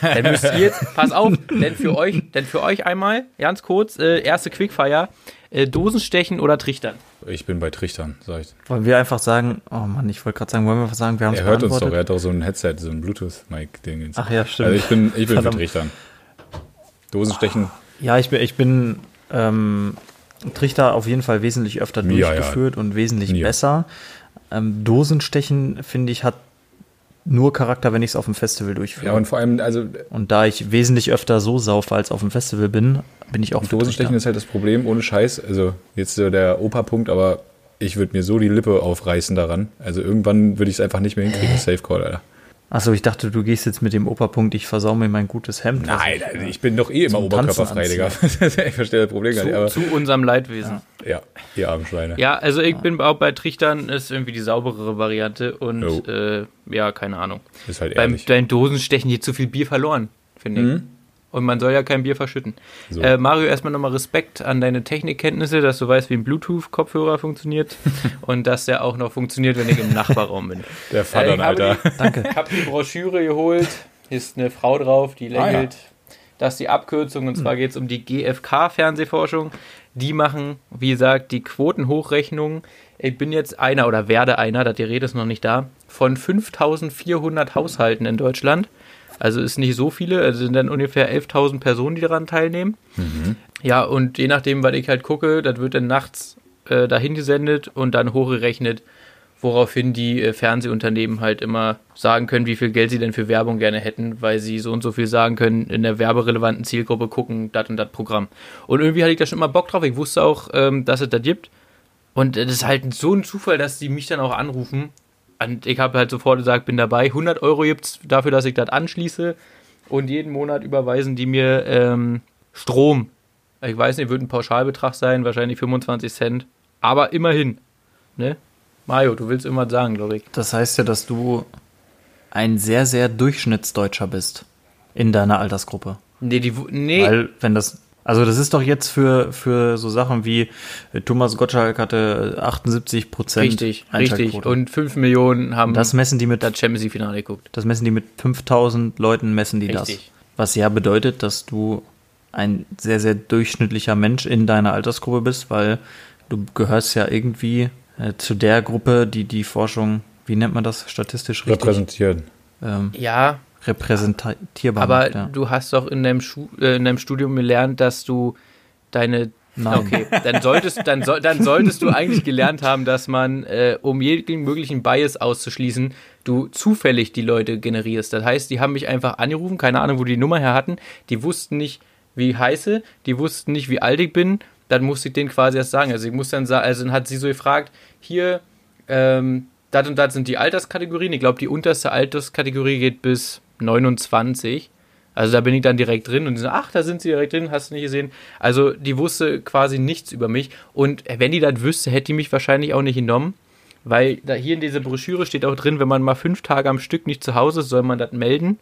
Speaker 3: Dann müsst ihr jetzt, pass auf, denn für euch, denn für euch einmal, ganz kurz, äh, erste Quickfire, äh, Dosenstechen oder Trichtern.
Speaker 4: Ich bin bei Trichtern, sag ich.
Speaker 2: Wollen wir einfach sagen, oh Mann, ich wollte gerade sagen, wollen wir einfach sagen, wir haben es
Speaker 4: Er hört uns doch, er hat doch so ein Headset, so ein Bluetooth-Mic-Ding.
Speaker 2: Ach ja, stimmt.
Speaker 4: Also ich bin, ich bin für. Trichtern. Dosenstechen,
Speaker 2: Ja, ich bin, ich bin ähm, Trichter auf jeden Fall wesentlich öfter
Speaker 4: Ja, ja.
Speaker 2: durchgeführt und wesentlich
Speaker 4: Ja.
Speaker 2: besser. Ähm, Dosenstechen, finde ich, hat nur Charakter, wenn ich es auf dem Festival durchführe.
Speaker 4: ja und vor allem, also
Speaker 2: und da ich wesentlich öfter so saufe als auf dem Festival bin, bin ich auch
Speaker 4: Dosenstechen ist halt das Problem, ohne Scheiß. Also jetzt so der Opa-Punkt, aber ich würde mir so die Lippe aufreißen daran. Also irgendwann würde ich es einfach nicht mehr hinkriegen. Safe Call, Alter.
Speaker 2: Achso, ich dachte, du gehst jetzt mit dem Operpunkt, ich versau mir mein gutes Hemd.
Speaker 4: Nein,
Speaker 2: ich,
Speaker 4: also ich bin doch eh immer oberkörperfrei, Digga. ich verstehe das Problem gar nicht,
Speaker 3: Zu,
Speaker 4: aber
Speaker 3: zu unserem Leidwesen.
Speaker 4: ja, ihr armen Schweine.
Speaker 3: Ja, also ich bin auch bei Trichtern, ist irgendwie die sauberere Variante und
Speaker 4: Oh.
Speaker 3: äh, ja, keine Ahnung.
Speaker 4: Ist halt
Speaker 3: Beim,
Speaker 4: ehrlich.
Speaker 3: beim Dosenstechen geht zu viel Bier verloren, finde ich.
Speaker 4: Mhm.
Speaker 3: Und man soll ja kein Bier verschütten.
Speaker 4: So.
Speaker 3: Äh, Mario, erstmal nochmal Respekt an deine Technikkenntnisse, dass du weißt, wie ein Bluetooth-Kopfhörer funktioniert und dass der auch noch funktioniert, wenn ich im Nachbarraum bin.
Speaker 4: Der Vater,
Speaker 3: Äh,
Speaker 4: Alter.
Speaker 2: Danke.
Speaker 3: Ich habe die Broschüre geholt, ist eine Frau drauf, die
Speaker 4: Ah, ja.
Speaker 3: lächelt. Das ist die Abkürzung und zwar geht es um die GfK-Fernsehforschung. Die machen, wie gesagt, die Quotenhochrechnung. Ich bin jetzt einer oder werde einer, da die Rede ist noch nicht da, von 5400 Haushalten in Deutschland. Also ist nicht so viele, also sind dann ungefähr 11.000 Personen, die daran teilnehmen. Ja, und je nachdem, was ich halt gucke, das wird dann nachts äh, dahin gesendet und dann hochgerechnet, woraufhin die äh, Fernsehunternehmen halt immer sagen können, wie viel Geld sie denn für Werbung gerne hätten, weil sie so und so viel sagen können, in der werberelevanten Zielgruppe gucken, das und das Programm. Und irgendwie hatte ich da schon immer Bock drauf. Ich wusste auch, ähm, dass es das gibt. Und das ist halt so ein Zufall, dass die mich dann auch anrufen. Und ich habe halt sofort gesagt, bin dabei. 100 Euro gibt's dafür, dass ich das anschließe. Und jeden Monat überweisen die mir ähm, Strom. Ich weiß nicht, wird ein Pauschalbetrag sein, wahrscheinlich 25 Cent. Aber immerhin. Ne? Mario, du willst irgendwas sagen, glaube ich.
Speaker 2: Das heißt ja, dass du ein sehr, sehr Durchschnittsdeutscher bist in deiner Altersgruppe.
Speaker 3: Nee, die, nee,
Speaker 2: Weil, wenn das, also das ist doch jetzt für, für so Sachen wie äh, Thomas Gottschalk hatte 78 Prozent
Speaker 3: richtig, richtig. Und 5 Millionen haben
Speaker 2: das messen die mit,
Speaker 3: das Champions League Finale geguckt.
Speaker 2: das messen die mit 5000 Leuten messen die das.
Speaker 3: Richtig.
Speaker 2: Was ja bedeutet, dass du ein sehr, sehr durchschnittlicher Mensch in deiner Altersgruppe bist, weil du gehörst ja irgendwie äh, zu der Gruppe, die die Forschung, wie nennt man das statistisch richtig?
Speaker 4: Repräsentieren.
Speaker 2: ähm,
Speaker 3: Ja,
Speaker 2: repräsentierbar
Speaker 3: aber
Speaker 2: macht, ja.
Speaker 3: du hast doch in deinem, Schu äh, in deinem Studium gelernt, dass du deine.
Speaker 2: Nein.
Speaker 3: Okay, dann solltest, dann, soll, dann solltest du eigentlich gelernt haben, dass man, äh, um jeden möglichen Bias auszuschließen, du zufällig die Leute generierst. Das heißt, die haben mich einfach angerufen, keine Ahnung, wo die die Nummer her hatten. Die wussten nicht, wie ich heiße, die wussten nicht, wie alt ich bin. Dann musste ich denen quasi erst sagen. Also ich muss dann sagen, also dann hat sie so gefragt, hier, ähm, das und das sind die Alterskategorien. Ich glaube, die unterste Alterskategorie geht bis 29. Also da bin ich dann direkt drin und die so, ach, da sind sie direkt drin, hast du nicht gesehen. Also die wusste quasi nichts über mich. Und wenn die das wüsste, hätte die mich wahrscheinlich auch nicht genommen. Weil da hier in dieser Broschüre steht auch drin, wenn man mal fünf Tage am Stück nicht zu Hause ist, soll man das melden.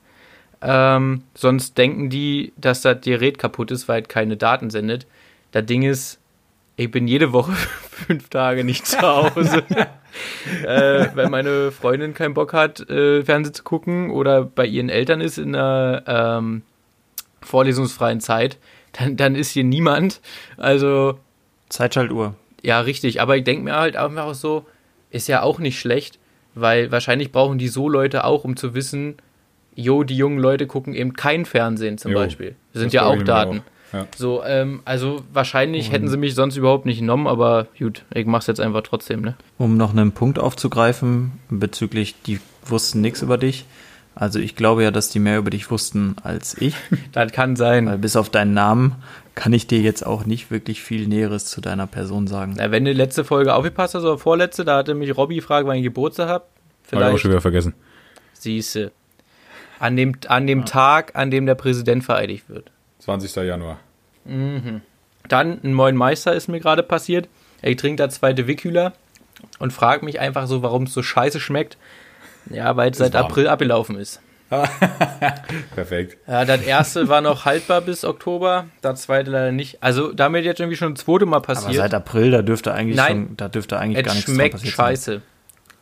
Speaker 3: Ähm, sonst denken die, dass das Gerät kaputt ist, weil es keine Daten sendet. Das Ding ist, ich bin jede Woche fünf Tage nicht zu Hause. äh, wenn meine Freundin keinen Bock hat, äh, Fernsehen zu gucken oder bei ihren Eltern ist in einer ähm, vorlesungsfreien Zeit, dann, dann ist hier niemand. Also,
Speaker 2: Zeitschaltuhr.
Speaker 3: ja, richtig. Aber ich denke mir halt einfach auch so, ist ja auch nicht schlecht, weil wahrscheinlich brauchen die so Leute auch, um zu wissen, jo, die jungen Leute gucken eben kein Fernsehen zum
Speaker 4: Jo,
Speaker 3: Beispiel. Das sind
Speaker 4: das
Speaker 3: ja auch Daten.
Speaker 4: auch. Ja.
Speaker 3: So, ähm, also wahrscheinlich hätten sie mich sonst überhaupt nicht genommen, aber gut, ich mach's jetzt einfach trotzdem, ne?
Speaker 2: Um noch einen Punkt aufzugreifen bezüglich, die wussten nichts über dich. Also ich glaube ja, dass die mehr über dich wussten als ich,
Speaker 3: Das kann sein.
Speaker 2: weil bis auf deinen Namen kann ich dir jetzt auch nicht wirklich viel Näheres zu deiner Person sagen.
Speaker 3: Na, wenn du letzte Folge aufgepasst hast oder vorletzte, da hatte mich Robby gefragt, wann ich Geburtstag hab.
Speaker 4: Habe ich auch
Speaker 3: Vielleicht
Speaker 4: schon wieder vergessen.
Speaker 3: siehste. An dem, an dem Tag, an dem der Präsident vereidigt wird.
Speaker 4: 20. Januar.
Speaker 3: Dann ein Moin Meister ist mir gerade passiert. Ich trinke da zweite Wickhüler und frage mich einfach so, warum es so scheiße schmeckt. Ja, weil es seit
Speaker 4: warm.
Speaker 3: April abgelaufen ist.
Speaker 4: Perfekt.
Speaker 3: Ja, das erste war noch haltbar bis Oktober, das zweite leider nicht. Also damit jetzt irgendwie schon das zweite Mal
Speaker 2: Aber
Speaker 3: passiert.
Speaker 2: seit April, da dürfte eigentlich
Speaker 3: Nein.
Speaker 2: schon, da dürfte eigentlich gar
Speaker 3: es
Speaker 2: nichts dran
Speaker 3: schmeckt
Speaker 2: passiert sein.
Speaker 3: scheiße.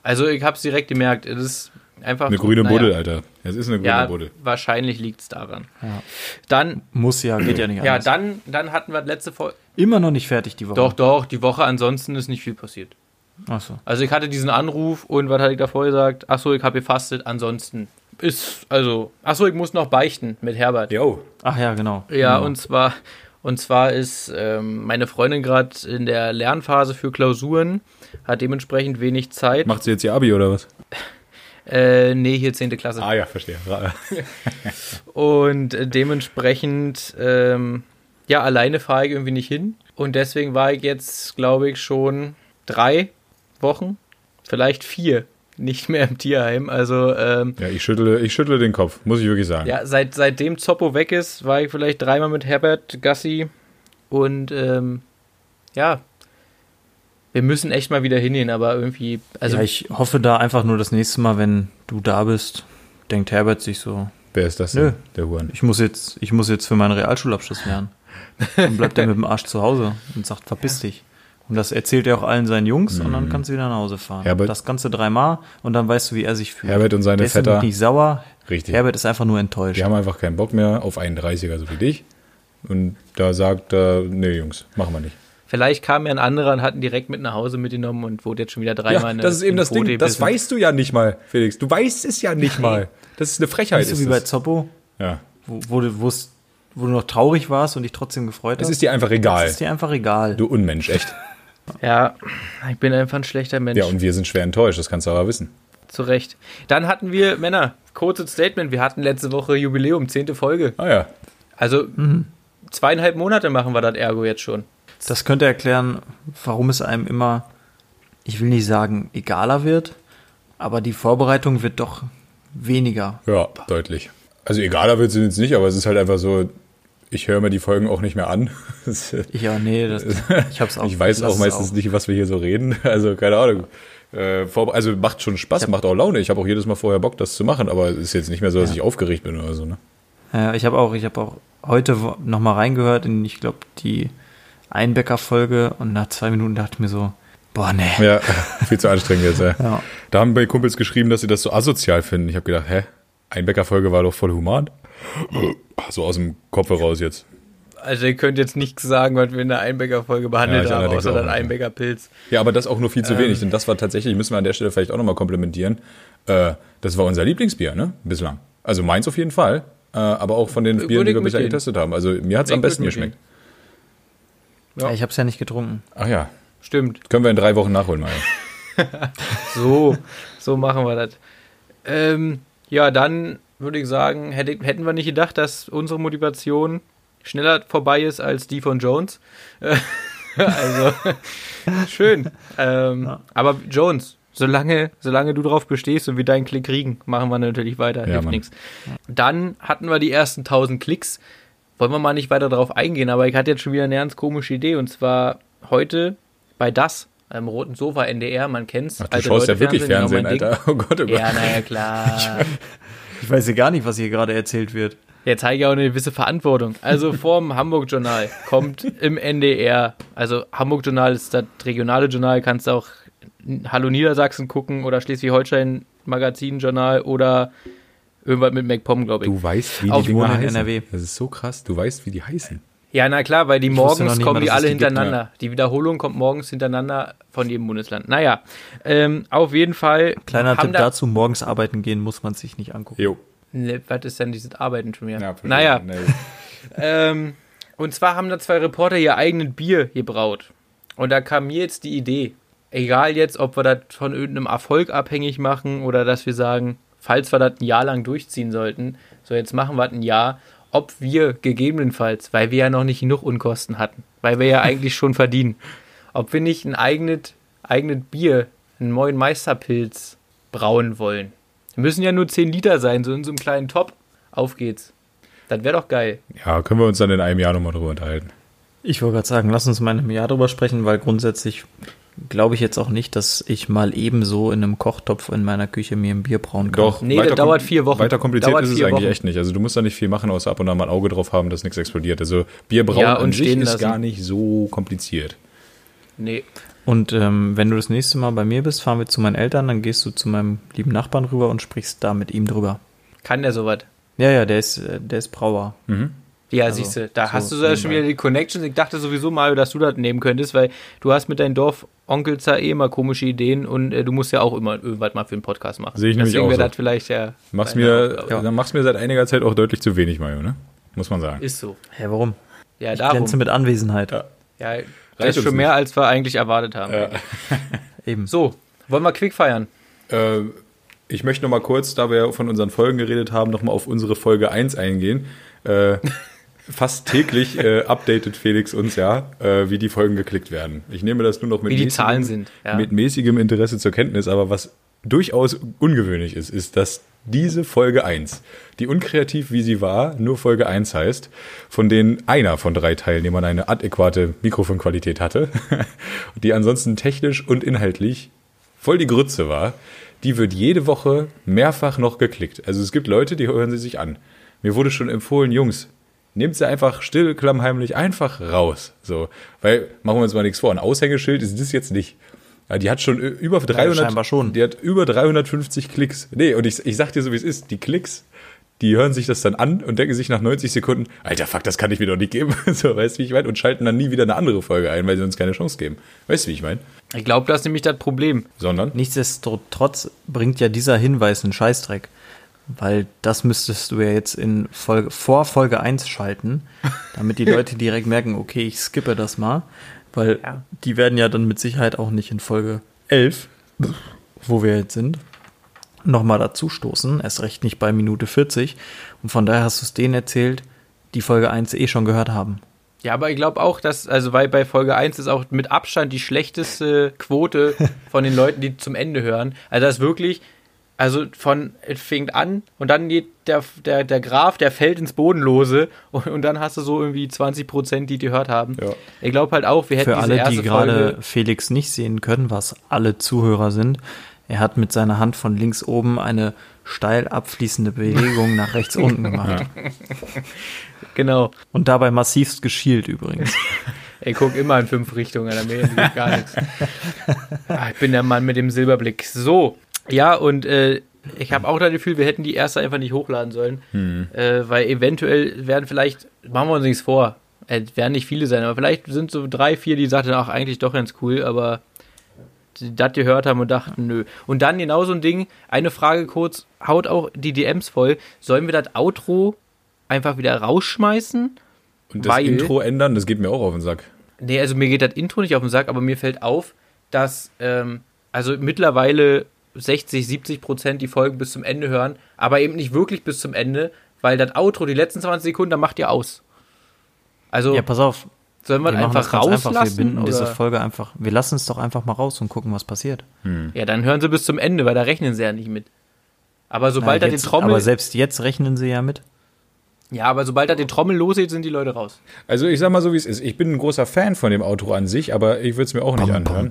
Speaker 3: Also ich habe es direkt gemerkt. Es ist einfach
Speaker 4: Eine
Speaker 3: so-
Speaker 4: grüne
Speaker 3: naja.
Speaker 4: Buddel, Alter. Es ist eine grüne
Speaker 3: Ja,
Speaker 4: Buddel.
Speaker 3: wahrscheinlich liegt es daran.
Speaker 2: Ja.
Speaker 3: Dann,
Speaker 2: Muss ja, geht ja nicht
Speaker 3: ja,
Speaker 2: anders.
Speaker 3: dann, dann hatten wir letzte Folge.
Speaker 2: Immer noch nicht fertig die Woche.
Speaker 3: Doch, doch, die Woche ansonsten ist nicht viel passiert.
Speaker 2: Ach so.
Speaker 3: Also ich hatte diesen Anruf und was hatte ich davor gesagt? Achso, ich habe gefastet, ansonsten ist, also, achso, ich muss noch beichten mit Herbert.
Speaker 4: Jo.
Speaker 2: Ach ja, genau.
Speaker 3: Ja,
Speaker 2: genau.
Speaker 3: und zwar, und zwar ist ähm, meine Freundin gerade in der Lernphase für Klausuren, hat dementsprechend wenig Zeit.
Speaker 4: Macht sie jetzt ihr Abi oder was?
Speaker 3: Äh, nee, hier 10. Klasse.
Speaker 4: Ah ja, verstehe.
Speaker 3: Und dementsprechend, ähm, ja, alleine fahre ich irgendwie nicht hin. Und deswegen war ich jetzt, glaube ich, schon drei Wochen, vielleicht vier, nicht mehr im Tierheim. Also, ähm,
Speaker 4: Ja, ich schüttle, ich schüttle den Kopf, muss ich wirklich sagen.
Speaker 3: ja, seit, seitdem Zoppo weg ist, war ich vielleicht dreimal mit Herbert, Gassi und, ähm, ja, wir müssen echt mal wieder hingehen, aber irgendwie, also,
Speaker 2: ja, ich hoffe da einfach nur das nächste Mal, wenn du da bist, denkt Herbert sich so,
Speaker 4: Wer ist das
Speaker 2: Nö.
Speaker 4: denn? Der Huren.
Speaker 2: ich muss jetzt, ich muss jetzt für meinen Realschulabschluss lernen. Dann bleibt er mit dem Arsch zu Hause und sagt, verpiss dich. Und das erzählt er auch allen seinen Jungs und dann kannst du wieder nach Hause fahren.
Speaker 4: Herbert-
Speaker 2: das Ganze dreimal und dann weißt du, wie er sich fühlt.
Speaker 4: Herbert und seine
Speaker 2: der ist
Speaker 4: Vetter.
Speaker 2: nämlich nicht sauer.
Speaker 4: Richtig.
Speaker 2: Herbert ist einfach nur enttäuscht.
Speaker 4: Die haben einfach keinen Bock mehr auf einen 30er, so wie dich. Und da sagt er, nee, Jungs, machen wir nicht.
Speaker 3: Vielleicht kam ja ein anderer und hat ihn direkt mit nach Hause mitgenommen und wurde jetzt schon wieder dreimal in-
Speaker 4: das ist eben das Ding. Das weißt du ja nicht mal, Felix. Du weißt es ja nicht mal. Das ist eine Frechheit.
Speaker 2: Weißt du,
Speaker 4: Ist
Speaker 2: wie bei
Speaker 4: das.
Speaker 2: Zoppo,
Speaker 4: Ja.
Speaker 2: wo, wo, du, wo, es- wo du noch traurig warst und dich trotzdem gefreut
Speaker 4: Es
Speaker 2: hast?
Speaker 4: ist dir einfach
Speaker 2: Es
Speaker 4: egal.
Speaker 2: ist dir einfach egal.
Speaker 4: Du Unmensch, echt.
Speaker 3: Ja, ich bin einfach ein schlechter Mensch.
Speaker 4: Ja, und wir sind schwer enttäuscht, das kannst du aber wissen.
Speaker 3: Zu Recht. Dann hatten wir, Männer, kurzes Statement. Wir hatten letzte Woche Jubiläum, zehnte Folge.
Speaker 4: Ah ja.
Speaker 3: Also zweieinhalb Monate machen wir das Ergo jetzt schon.
Speaker 2: Das könnte erklären, warum es einem immer, ich will nicht sagen, egaler wird, aber die Vorbereitung wird doch weniger.
Speaker 4: Ja, deutlich. Also egaler wird es jetzt nicht, aber es ist halt einfach so, ich höre mir die Folgen auch nicht mehr an.
Speaker 2: Ja, nee, das, ich hab's auch.
Speaker 4: ich weiß auch meistens nicht, was wir hier so reden. Also keine Ahnung. Äh, vor, also macht schon Spaß,
Speaker 2: hab-
Speaker 4: macht auch Laune. Ich habe auch jedes Mal vorher Bock, das zu machen, aber es ist jetzt nicht mehr so, dass
Speaker 2: Ja.
Speaker 4: ich aufgeregt bin oder so. Ne?
Speaker 2: Ja, ich habe auch, ich habe auch heute nochmal reingehört in, ich glaube, die Einbäcker-Folge und nach zwei Minuten dachte ich mir so, boah, nee.
Speaker 4: Ja, viel zu anstrengend jetzt. Ja.
Speaker 2: Ja.
Speaker 4: Da haben bei Kumpels geschrieben, dass sie das so asozial finden. Ich habe gedacht, hä? Einbäcker-Folge war doch voll human. So aus dem Kopf heraus jetzt.
Speaker 3: Also ihr könnt jetzt nichts sagen, was wir in der Einbäcker-Folge
Speaker 4: Ja,
Speaker 3: behandelt
Speaker 4: ich
Speaker 3: haben, außer den
Speaker 4: nicht.
Speaker 3: Einbäcker-Pilz.
Speaker 4: Ja, aber das auch nur viel zu
Speaker 3: Ähm.
Speaker 4: wenig, denn das war tatsächlich, müssen wir an der Stelle vielleicht auch nochmal komplementieren, äh, das war unser Lieblingsbier, ne? Bislang. Also meins auf jeden Fall, äh, aber auch von den
Speaker 3: Würde
Speaker 4: Bieren, die wir bisher getestet haben. Also mir hat's am
Speaker 3: Würde ich
Speaker 4: besten geschmeckt.
Speaker 3: Ja.
Speaker 2: Ja, ich habe es ja nicht getrunken.
Speaker 4: Ach ja,
Speaker 3: Stimmt.
Speaker 4: können wir in drei Wochen nachholen, mal.
Speaker 3: So, so machen wir das. Ähm, ja, dann würde ich sagen, hätte, hätten wir nicht gedacht, dass unsere Motivation schneller vorbei ist als die von Jones. Äh, also, schön. Ähm,
Speaker 2: Ja.
Speaker 3: Aber Jones, solange, solange du drauf bestehst und wir deinen Klick kriegen, machen wir natürlich weiter.
Speaker 4: Ja,
Speaker 3: Hilft nichts. Dann hatten wir die ersten 1000 Klicks. Wollen wir mal nicht weiter darauf eingehen, aber ich hatte jetzt schon wieder eine ganz komische Idee und zwar heute bei das, am roten Sofa NDR, man kennt's.
Speaker 4: Ach, du
Speaker 3: Alte
Speaker 4: schaust ja
Speaker 3: Leute
Speaker 4: wirklich
Speaker 3: genau
Speaker 4: Fernsehen,
Speaker 3: mein Ding.
Speaker 4: Alter. Oh Gott, oh Gott.
Speaker 3: Ja, naja, klar.
Speaker 2: Ich weiß ja gar nicht, was hier gerade erzählt wird.
Speaker 3: Jetzt zeige ich auch eine gewisse Verantwortung. Also vorm Hamburg-Journal kommt im NDR, also Hamburg-Journal ist das regionale Journal, kannst auch Hallo Niedersachsen gucken oder Schleswig-Holstein-Magazin-Journal oder irgendwas mit MacPom, glaube ich.
Speaker 4: Du weißt, wie die Dinger
Speaker 2: Wohnen in
Speaker 4: heißen.
Speaker 2: NRW.
Speaker 4: Das ist so krass. Du weißt, wie die heißen.
Speaker 3: Ja, na klar, weil die
Speaker 2: Ich
Speaker 3: morgens
Speaker 2: nicht
Speaker 3: kommen die alle
Speaker 2: die gibt,
Speaker 3: hintereinander. Die Wiederholung kommt morgens hintereinander von jedem Bundesland. Naja, ähm, auf jeden Fall.
Speaker 2: Kleiner Tipp
Speaker 3: da,
Speaker 2: dazu, morgens arbeiten gehen muss man sich nicht angucken.
Speaker 4: Jo.
Speaker 3: Ne, was ist denn dieses Arbeiten schon wieder?
Speaker 4: Ja,
Speaker 3: naja,
Speaker 4: nee.
Speaker 3: Ähm, und zwar haben da zwei Reporter ihr eigenes Bier gebraut. Und da kam mir jetzt die Idee, egal jetzt, ob wir das von irgendeinem Erfolg abhängig machen oder dass wir sagen, falls wir das ein Jahr lang durchziehen sollten, so jetzt machen wir das ein Jahr, ob wir gegebenenfalls, weil wir ja noch nicht genug Unkosten hatten, weil wir ja eigentlich schon verdienen, ob wir nicht ein eigenes, eigenes Bier, einen neuen Meisterpilz brauen wollen. Müssen ja nur 10 Liter sein, so in so einem kleinen Top. Auf geht's. Das wäre doch geil.
Speaker 4: Ja, können wir uns dann in einem Jahr nochmal drüber unterhalten.
Speaker 2: Ich wollte gerade sagen, lass uns mal in einem Jahr drüber sprechen, weil grundsätzlich glaube ich jetzt auch nicht, dass ich mal ebenso in einem Kochtopf in meiner Küche mir ein Bier brauen kann.
Speaker 4: Doch,
Speaker 3: Nee, das dauert vier Wochen.
Speaker 4: Weiter kompliziert
Speaker 3: Dauert
Speaker 4: ist es eigentlich
Speaker 3: Wochen.
Speaker 4: echt nicht. Also du musst da nicht viel machen, außer ab und an mal ein Auge drauf haben, dass nichts explodiert. Also Bier brauen
Speaker 3: Ja,
Speaker 4: an
Speaker 3: und
Speaker 4: sich
Speaker 3: stehen
Speaker 4: ist gar nicht so kompliziert.
Speaker 3: Nee.
Speaker 2: Und ähm, wenn du das nächste Mal bei mir bist, fahren wir zu meinen Eltern, dann gehst du zu meinem lieben Nachbarn rüber und sprichst da mit ihm drüber.
Speaker 3: Kann der sowas?
Speaker 2: Ja, ja, der ist, äh, der ist Brauer.
Speaker 3: Ja,
Speaker 2: Also,
Speaker 3: siehst du, da
Speaker 2: so
Speaker 3: hast du da schon wieder die Connections. Ich dachte sowieso mal, dass du das nehmen könntest, weil du hast mit deinen Dorfonkels da eh immer komische Ideen und äh, du musst ja auch immer irgendwas mal für einen Podcast machen.
Speaker 4: Sehe ich nämlich
Speaker 3: Deswegen
Speaker 4: auch
Speaker 3: wäre
Speaker 4: so.
Speaker 3: das vielleicht ja.
Speaker 4: Mach's mir,
Speaker 3: Aufgabe.
Speaker 4: dann mach's mir seit einiger Zeit auch deutlich zu wenig, Mario, ne? Muss man sagen.
Speaker 3: Ist so.
Speaker 2: Hä, warum?
Speaker 3: Ja,
Speaker 2: Ich
Speaker 3: darum.
Speaker 2: glänze mit Anwesenheit.
Speaker 4: Ja.
Speaker 3: Ja, das ist schon mehr, als wir eigentlich erwartet haben.
Speaker 4: Ja.
Speaker 2: Eben.
Speaker 3: So, wollen wir quick feiern?
Speaker 4: Äh, ich möchte noch mal kurz, da wir ja von unseren Folgen geredet haben, noch mal auf unsere Folge 1 eingehen. Äh, fast täglich äh, updatet Felix uns ja, äh, wie die Folgen geklickt werden. Ich nehme das nur noch mit, mäßigem-
Speaker 3: sind, ja.
Speaker 4: mit mäßigem Interesse zur Kenntnis, aber was durchaus ungewöhnlich ist, ist, dass diese Folge 1, die unkreativ wie sie war, nur Folge 1 heißt, von denen einer von drei Teilnehmern eine adäquate Mikrofonqualität hatte, die ansonsten technisch und inhaltlich voll die Grütze war, die wird jede Woche mehrfach noch geklickt. Also es gibt Leute, die hören sie sich an. Mir wurde schon empfohlen, Jungs, nehmt sie einfach still, klammheimlich einfach raus. So, weil machen wir uns mal nichts vor, ein Aushängeschild ist das jetzt nicht. Ja, die hat schon über 300,
Speaker 2: scheinbar schon.
Speaker 4: die hat über 350 Klicks. Nee, und ich, ich sag dir so, wie es ist, die Klicks, die hören sich das dann an und denken sich nach 90 Sekunden, Alter, fuck, das kann ich mir doch nicht geben. So, weißt du, wie ich meine? Und schalten dann nie wieder eine andere Folge ein, weil sie uns keine Chance geben. Weißt du, wie ich meine?
Speaker 3: Ich glaube, das ist nämlich das Problem.
Speaker 4: Sondern,
Speaker 2: Nichtsdestotrotz bringt ja dieser Hinweis einen Scheißdreck. Weil das müsstest du ja jetzt in Folge, vor Folge 1 schalten, damit die Leute direkt merken, okay, ich skippe das mal. Weil
Speaker 3: Ja.
Speaker 2: die werden ja dann mit Sicherheit auch nicht in Folge 11, wo wir jetzt sind, nochmal dazu stoßen. Erst recht nicht bei Minute 40. Und von daher hast du es denen erzählt, die Folge 1 eh schon gehört haben.
Speaker 3: Ja, aber ich glaube auch, dass, also weil bei Folge 1 ist auch mit Abstand die schlechteste Quote von den Leuten, die zum Ende hören. Also das ist wirklich, Also von, es fängt an und dann geht der, der, der Graph, der fällt ins Bodenlose und, und dann hast du so irgendwie 20 Prozent, die gehört haben.
Speaker 4: Ja.
Speaker 3: Ich glaube halt auch, wir hätten
Speaker 2: Für
Speaker 3: diese
Speaker 2: alle,
Speaker 3: erste
Speaker 2: die gerade Felix nicht sehen können, was alle Zuhörer sind, er hat mit seiner Hand von links oben eine steil abfließende Bewegung nach rechts unten gemacht.
Speaker 3: genau.
Speaker 2: Und dabei massivst geschielt übrigens.
Speaker 3: Ey, guck immer in fünf Richtungen, da mir gar nichts. Ah, ich bin der Mann mit dem Silberblick. So, ja, und äh, ich habe auch das Gefühl, wir hätten die erste einfach nicht hochladen sollen, äh, weil eventuell werden vielleicht, machen wir uns nichts vor, äh, werden nicht viele sein, aber vielleicht sind so drei, vier, die sagten, ach, eigentlich doch ganz cool, aber die das gehört haben und dachten, nö. Und dann genau so ein Ding, eine Frage kurz, haut auch die DMs voll, sollen wir das Outro einfach wieder rausschmeißen?
Speaker 4: Und das
Speaker 3: Weil-
Speaker 4: Intro ändern, das geht mir auch auf den Sack.
Speaker 3: Nee, also mir geht das Intro nicht auf den Sack, aber mir fällt auf, dass ähm, also mittlerweile 60, 70 Prozent die Folgen bis zum Ende hören, aber eben nicht wirklich bis zum Ende, weil das Outro, die letzten 20 Sekunden, da macht ihr aus. Also
Speaker 2: Ja, pass auf.
Speaker 3: sollen wir,
Speaker 2: Wir
Speaker 3: einfach
Speaker 2: ganz einfach. Wir
Speaker 3: rauslassen?
Speaker 2: binden diese
Speaker 3: oder?
Speaker 2: Folge einfach. Wir lassen es doch einfach mal raus und gucken, was passiert.
Speaker 3: Ja, dann hören sie bis zum Ende, weil da rechnen sie ja nicht mit. Aber sobald
Speaker 2: Na,
Speaker 3: er die
Speaker 2: jetzt,
Speaker 3: Trommel,
Speaker 2: aber selbst jetzt rechnen sie ja mit.
Speaker 3: Ja, aber sobald er die Trommel losgeht, sind die Leute raus.
Speaker 4: Also ich sag mal so, wie es ist. Ich bin ein großer Fan von dem Outro an sich, aber ich würde es mir auch nicht anhören.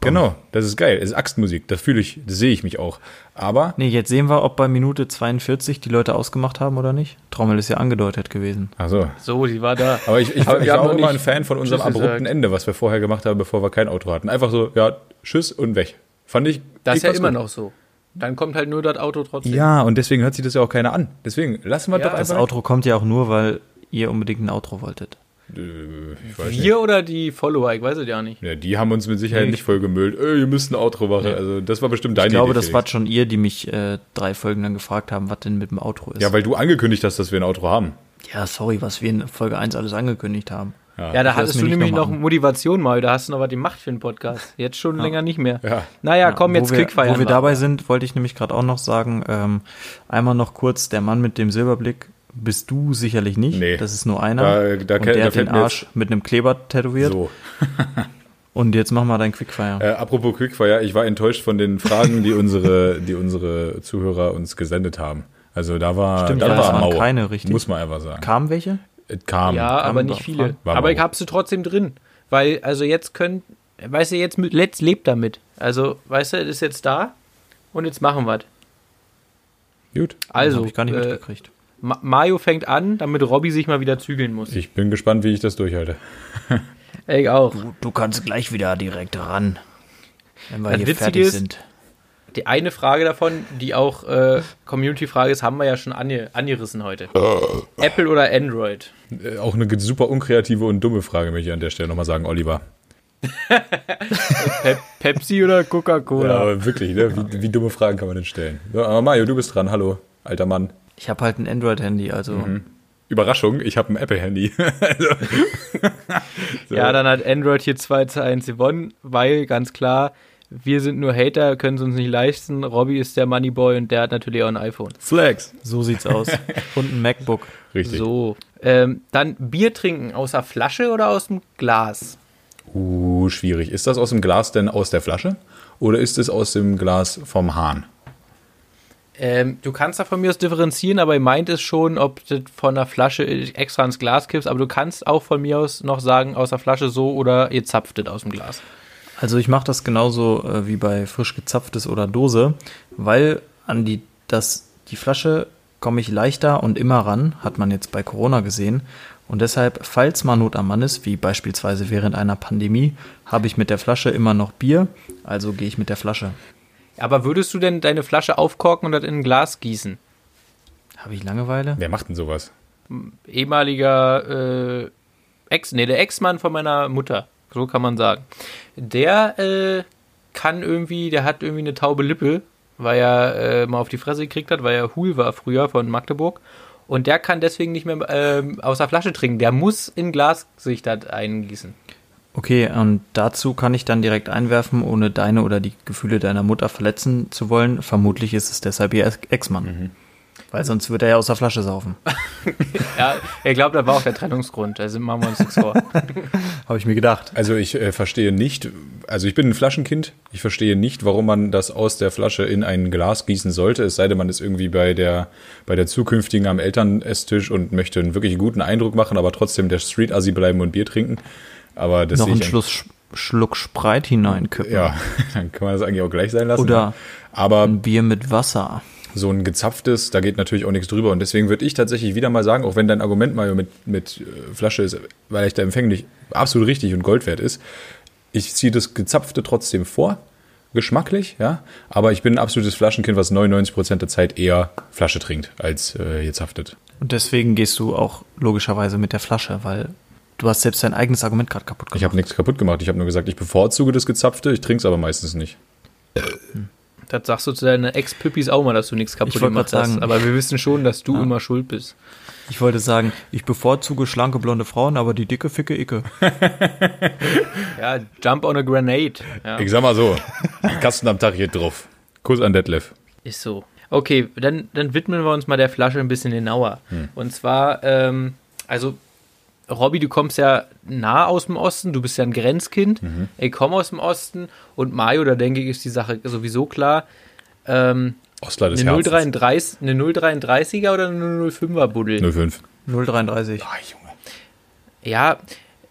Speaker 4: Genau, das ist geil. Es ist Axtmusik, das fühle ich, das sehe ich mich auch. Aber
Speaker 2: Nee, jetzt sehen wir, ob bei Minute 42 die Leute ausgemacht haben oder nicht. Trommel ist ja angedeutet gewesen.
Speaker 4: also,
Speaker 3: So, die war da.
Speaker 4: aber ich, ich,
Speaker 3: Aber
Speaker 4: ich war auch immer ein Fan von unserem
Speaker 3: Tschüss
Speaker 4: abrupten
Speaker 3: gesagt.
Speaker 4: Ende, was wir vorher gemacht haben, bevor wir kein Outro hatten. Einfach so, ja, Tschüss und weg. Fand ich.
Speaker 3: Das ist ja immer
Speaker 4: gut.
Speaker 3: noch so. Dann kommt halt nur das Auto trotzdem.
Speaker 4: Ja, und deswegen hört sich das ja auch keiner an. Deswegen lassen wir
Speaker 3: Ja,
Speaker 4: doch
Speaker 2: Das
Speaker 4: einfach.
Speaker 2: Outro kommt ja auch nur, weil ihr unbedingt ein Outro wolltet.
Speaker 4: Äh, ich weiß nicht.
Speaker 3: Wir oder die Follower, ich weiß es ja nicht.
Speaker 4: Ja, die haben uns mit Sicherheit
Speaker 2: Nee.
Speaker 4: nicht voll gemüllt. Ey, ihr müsst ein Outro machen. Also, das war bestimmt deine
Speaker 2: Ich glaube,
Speaker 4: Idee.
Speaker 2: das war schon ihr, die mich äh, drei Folgen lang gefragt haben, was denn mit dem Outro ist.
Speaker 4: Ja, weil du angekündigt hast, dass wir ein Outro haben.
Speaker 2: ja, sorry, was wir in Folge 1 alles angekündigt haben.
Speaker 3: Ja, da hattest du nämlich
Speaker 2: noch
Speaker 3: noch. Motivation mal, da hast du noch was gemacht für den Podcast. Jetzt schon länger nicht mehr.
Speaker 4: Ja.
Speaker 3: Naja, komm, jetzt Quickfire.
Speaker 2: Wo wir dabei sind, wollte ich nämlich gerade auch noch sagen, ähm, einmal noch kurz, der Mann mit dem Silberblick bist du sicherlich nicht.
Speaker 4: Nee.
Speaker 2: Das ist nur einer.
Speaker 4: Da- da
Speaker 2: und
Speaker 4: kennt-
Speaker 2: der
Speaker 4: da
Speaker 2: hat den Arsch mit einem Kleber tätowiert.
Speaker 4: So.
Speaker 2: Und jetzt mach mal dein Quickfire.
Speaker 4: Äh, apropos Quickfire, ich war enttäuscht von den Fragen, die unsere, die unsere Zuhörer uns gesendet haben. Also da war,
Speaker 2: Stimmt,
Speaker 4: da
Speaker 2: ja,
Speaker 4: war
Speaker 2: es waren
Speaker 4: Mau.
Speaker 2: keine, richtig.
Speaker 4: Muss man einfach sagen.
Speaker 2: Kamen welche?
Speaker 4: Es kam.
Speaker 3: ja, aber
Speaker 2: Haben
Speaker 3: nicht viele.
Speaker 4: war
Speaker 3: aber ich hab sie trotzdem drin. Weil, also jetzt könnt, weißt du, jetzt, mit- let's lebt damit. Also, weißt du, es ist jetzt da und jetzt machen wir
Speaker 4: Gut.
Speaker 3: Also,
Speaker 2: ich gar nicht
Speaker 3: äh,
Speaker 2: mitgekriegt.
Speaker 3: Ma Mario fängt an, damit Robby sich mal wieder zügeln muss.
Speaker 4: Ich bin gespannt, wie ich das durchhalte.
Speaker 3: Ich auch.
Speaker 2: Du, du kannst gleich wieder direkt ran. Wenn wir
Speaker 3: Das
Speaker 2: hier
Speaker 3: Witzige
Speaker 2: fertig
Speaker 3: ist-
Speaker 2: sind.
Speaker 3: Die eine Frage davon, die auch äh, Community-Frage ist, haben wir ja schon ange angerissen heute. Apple oder Android?
Speaker 4: Äh, auch eine super unkreative und dumme Frage, möchte ich an der Stelle nochmal sagen, Oliver.
Speaker 3: Pe Pepsi oder
Speaker 4: Ja,
Speaker 3: Coca-Cola?
Speaker 4: aber wirklich, ne? Wie, wie dumme Fragen kann man denn stellen? So, aber Mario, du bist dran. Hallo, alter Mann.
Speaker 2: Ich habe halt ein Android-Handy, also
Speaker 4: Mhm. Überraschung, ich habe ein Apple-Handy. So.
Speaker 3: Ja, dann hat Android hier 2 zu 1 gewonnen, weil ganz klar, wir sind nur Hater, können es uns nicht leisten. Robby ist der Moneyboy und der hat natürlich auch ein iPhone.
Speaker 4: Flex.
Speaker 2: so sieht's aus. Und ein MacBook.
Speaker 4: Richtig.
Speaker 3: So. Ähm, dann Bier trinken aus der Flasche oder aus dem Glas?
Speaker 4: Uh, schwierig. Ist das aus dem Glas denn aus der Flasche? Oder ist es aus dem Glas vom Hahn?
Speaker 3: Ähm, du kannst da von mir aus differenzieren, aber ihr meint es schon, ob du von der Flasche extra ins Glas kippst, aber du kannst auch von mir aus noch sagen, aus der Flasche so oder ihr zapft es aus dem Glas.
Speaker 2: Also ich mache das genauso äh, wie bei frisch gezapftes oder Dose, weil an die, das, die Flasche komme ich leichter und immer ran, hat man jetzt bei Corona gesehen. Und deshalb, falls mal Not am Mann ist, wie beispielsweise während einer Pandemie, habe ich mit der Flasche immer noch Bier, also gehe ich mit der Flasche.
Speaker 3: Aber würdest du denn deine Flasche aufkorken und das in ein Glas gießen?
Speaker 2: Habe ich Langeweile?
Speaker 4: Wer macht denn sowas?
Speaker 3: ehemaliger äh, Ex, nee, der Ex-Mann von meiner Mutter, so kann man sagen. Der äh, kann irgendwie, der hat irgendwie eine taube Lippe, weil er äh, mal auf die Fresse gekriegt hat, weil er Hul war früher von Magdeburg. Und der kann deswegen nicht mehr ähm, aus der Flasche trinken. Der muss in Glas sich das eingießen.
Speaker 2: Okay, und dazu kann ich dann direkt einwerfen, ohne deine oder die Gefühle deiner Mutter verletzen zu wollen. Vermutlich ist es deshalb ihr Ex- Ex-Mann. Weil sonst würde er ja aus der Flasche saufen.
Speaker 3: Ja, ich glaube, da war auch der Trennungsgrund. Also machen wir uns nichts vor.
Speaker 2: Habe ich mir gedacht.
Speaker 4: Also ich äh, verstehe nicht, also ich bin ein Flaschenkind, ich verstehe nicht, warum man das aus der Flasche in ein Glas gießen sollte, es sei denn, man ist irgendwie bei der, bei der zukünftigen am Elternesstisch und möchte einen wirklich guten Eindruck machen, aber trotzdem der Street-Assi bleiben und Bier trinken. Aber das
Speaker 2: Noch einen Schluss, Schluck Spreit hineinkippen.
Speaker 4: Ja, dann kann man das eigentlich auch gleich sein lassen.
Speaker 2: Oder
Speaker 4: aber
Speaker 2: ein Bier mit Wasser.
Speaker 4: So ein gezapftes, da geht natürlich auch nichts drüber. Und deswegen würde ich tatsächlich wieder mal sagen, auch wenn dein Argument mal mit, mit äh, Flasche ist, weil ich da empfänglich absolut richtig und Gold wert ist, ich ziehe das Gezapfte trotzdem vor, geschmacklich, ja. Aber ich bin ein absolutes Flaschenkind, was 99% der Zeit eher Flasche trinkt als äh, gezapftet.
Speaker 2: Und deswegen gehst du auch logischerweise mit der Flasche, weil du hast selbst dein eigenes Argument gerade kaputt
Speaker 4: Ich
Speaker 2: gemacht.
Speaker 4: habe nichts kaputt gemacht. Ich habe nur gesagt, ich bevorzuge das Gezapfte, ich trinke es aber meistens nicht.
Speaker 3: Das sagst du zu deinen Ex-Püppis auch mal, dass du nichts kaputt
Speaker 2: Ich wollte
Speaker 3: gemacht hast.
Speaker 2: sagen-
Speaker 3: Aber wir wissen schon, dass du
Speaker 2: Ja.
Speaker 3: immer schuld bist.
Speaker 2: Ich wollte sagen, ich bevorzuge schlanke blonde Frauen, aber die dicke ficke Icke.
Speaker 3: Ja, jump on a grenade. Ja,
Speaker 4: Ich sag mal so, Kasten am Tag geht drauf. Kuss an Detlef.
Speaker 3: ist so. Okay, dann, dann widmen wir uns mal der Flasche ein bisschen genauer. Und zwar, ähm, also, Robby, du kommst ja nah aus dem Osten, du bist ja ein Grenzkind. Ich komme aus dem Osten und Mario, da denke ich, ist die Sache sowieso klar. Ähm,
Speaker 4: Ostler des
Speaker 3: eine,
Speaker 4: Herzens.
Speaker 3: 033, eine 033er oder eine 05er Buddel?
Speaker 4: 05.
Speaker 2: 033.
Speaker 4: Ah, Junge.
Speaker 3: Ja,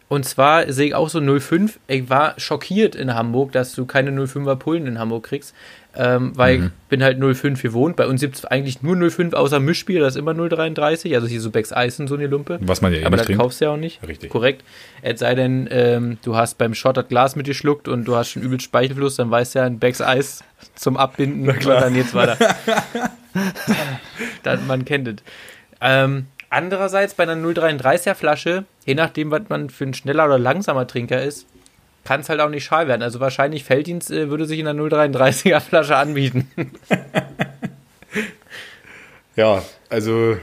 Speaker 3: und zwar sehe ich auch so 05. Ich war schockiert in Hamburg, dass du keine 05er Pullen in Hamburg kriegst. Ähm, weil
Speaker 4: Mhm.
Speaker 3: ich bin halt 05 gewohnt. Bei uns gibt es eigentlich nur 05 außer Mischbier, das ist immer 033. Also hier so Becks Eis und so eine Lumpe.
Speaker 4: Was man ja eh
Speaker 3: Aber das
Speaker 4: trinkt.
Speaker 3: kaufst du ja auch nicht.
Speaker 4: Richtig.
Speaker 3: Korrekt. Es sei denn, ähm, du hast beim Shot das Glas mitgeschluckt und du hast schon übel Speichelfluss, dann weißt du ja, ein Becks Eis zum Abbinden und dann jetzt weiter. dann, man kennt es. Ähm, andererseits bei einer 0,33er Flasche, je nachdem, was man für ein schneller oder langsamer Trinker ist, kann es halt auch nicht schal werden. Also wahrscheinlich Felddienst äh, würde sich in einer 0,33er Flasche anbieten.
Speaker 4: Ja, also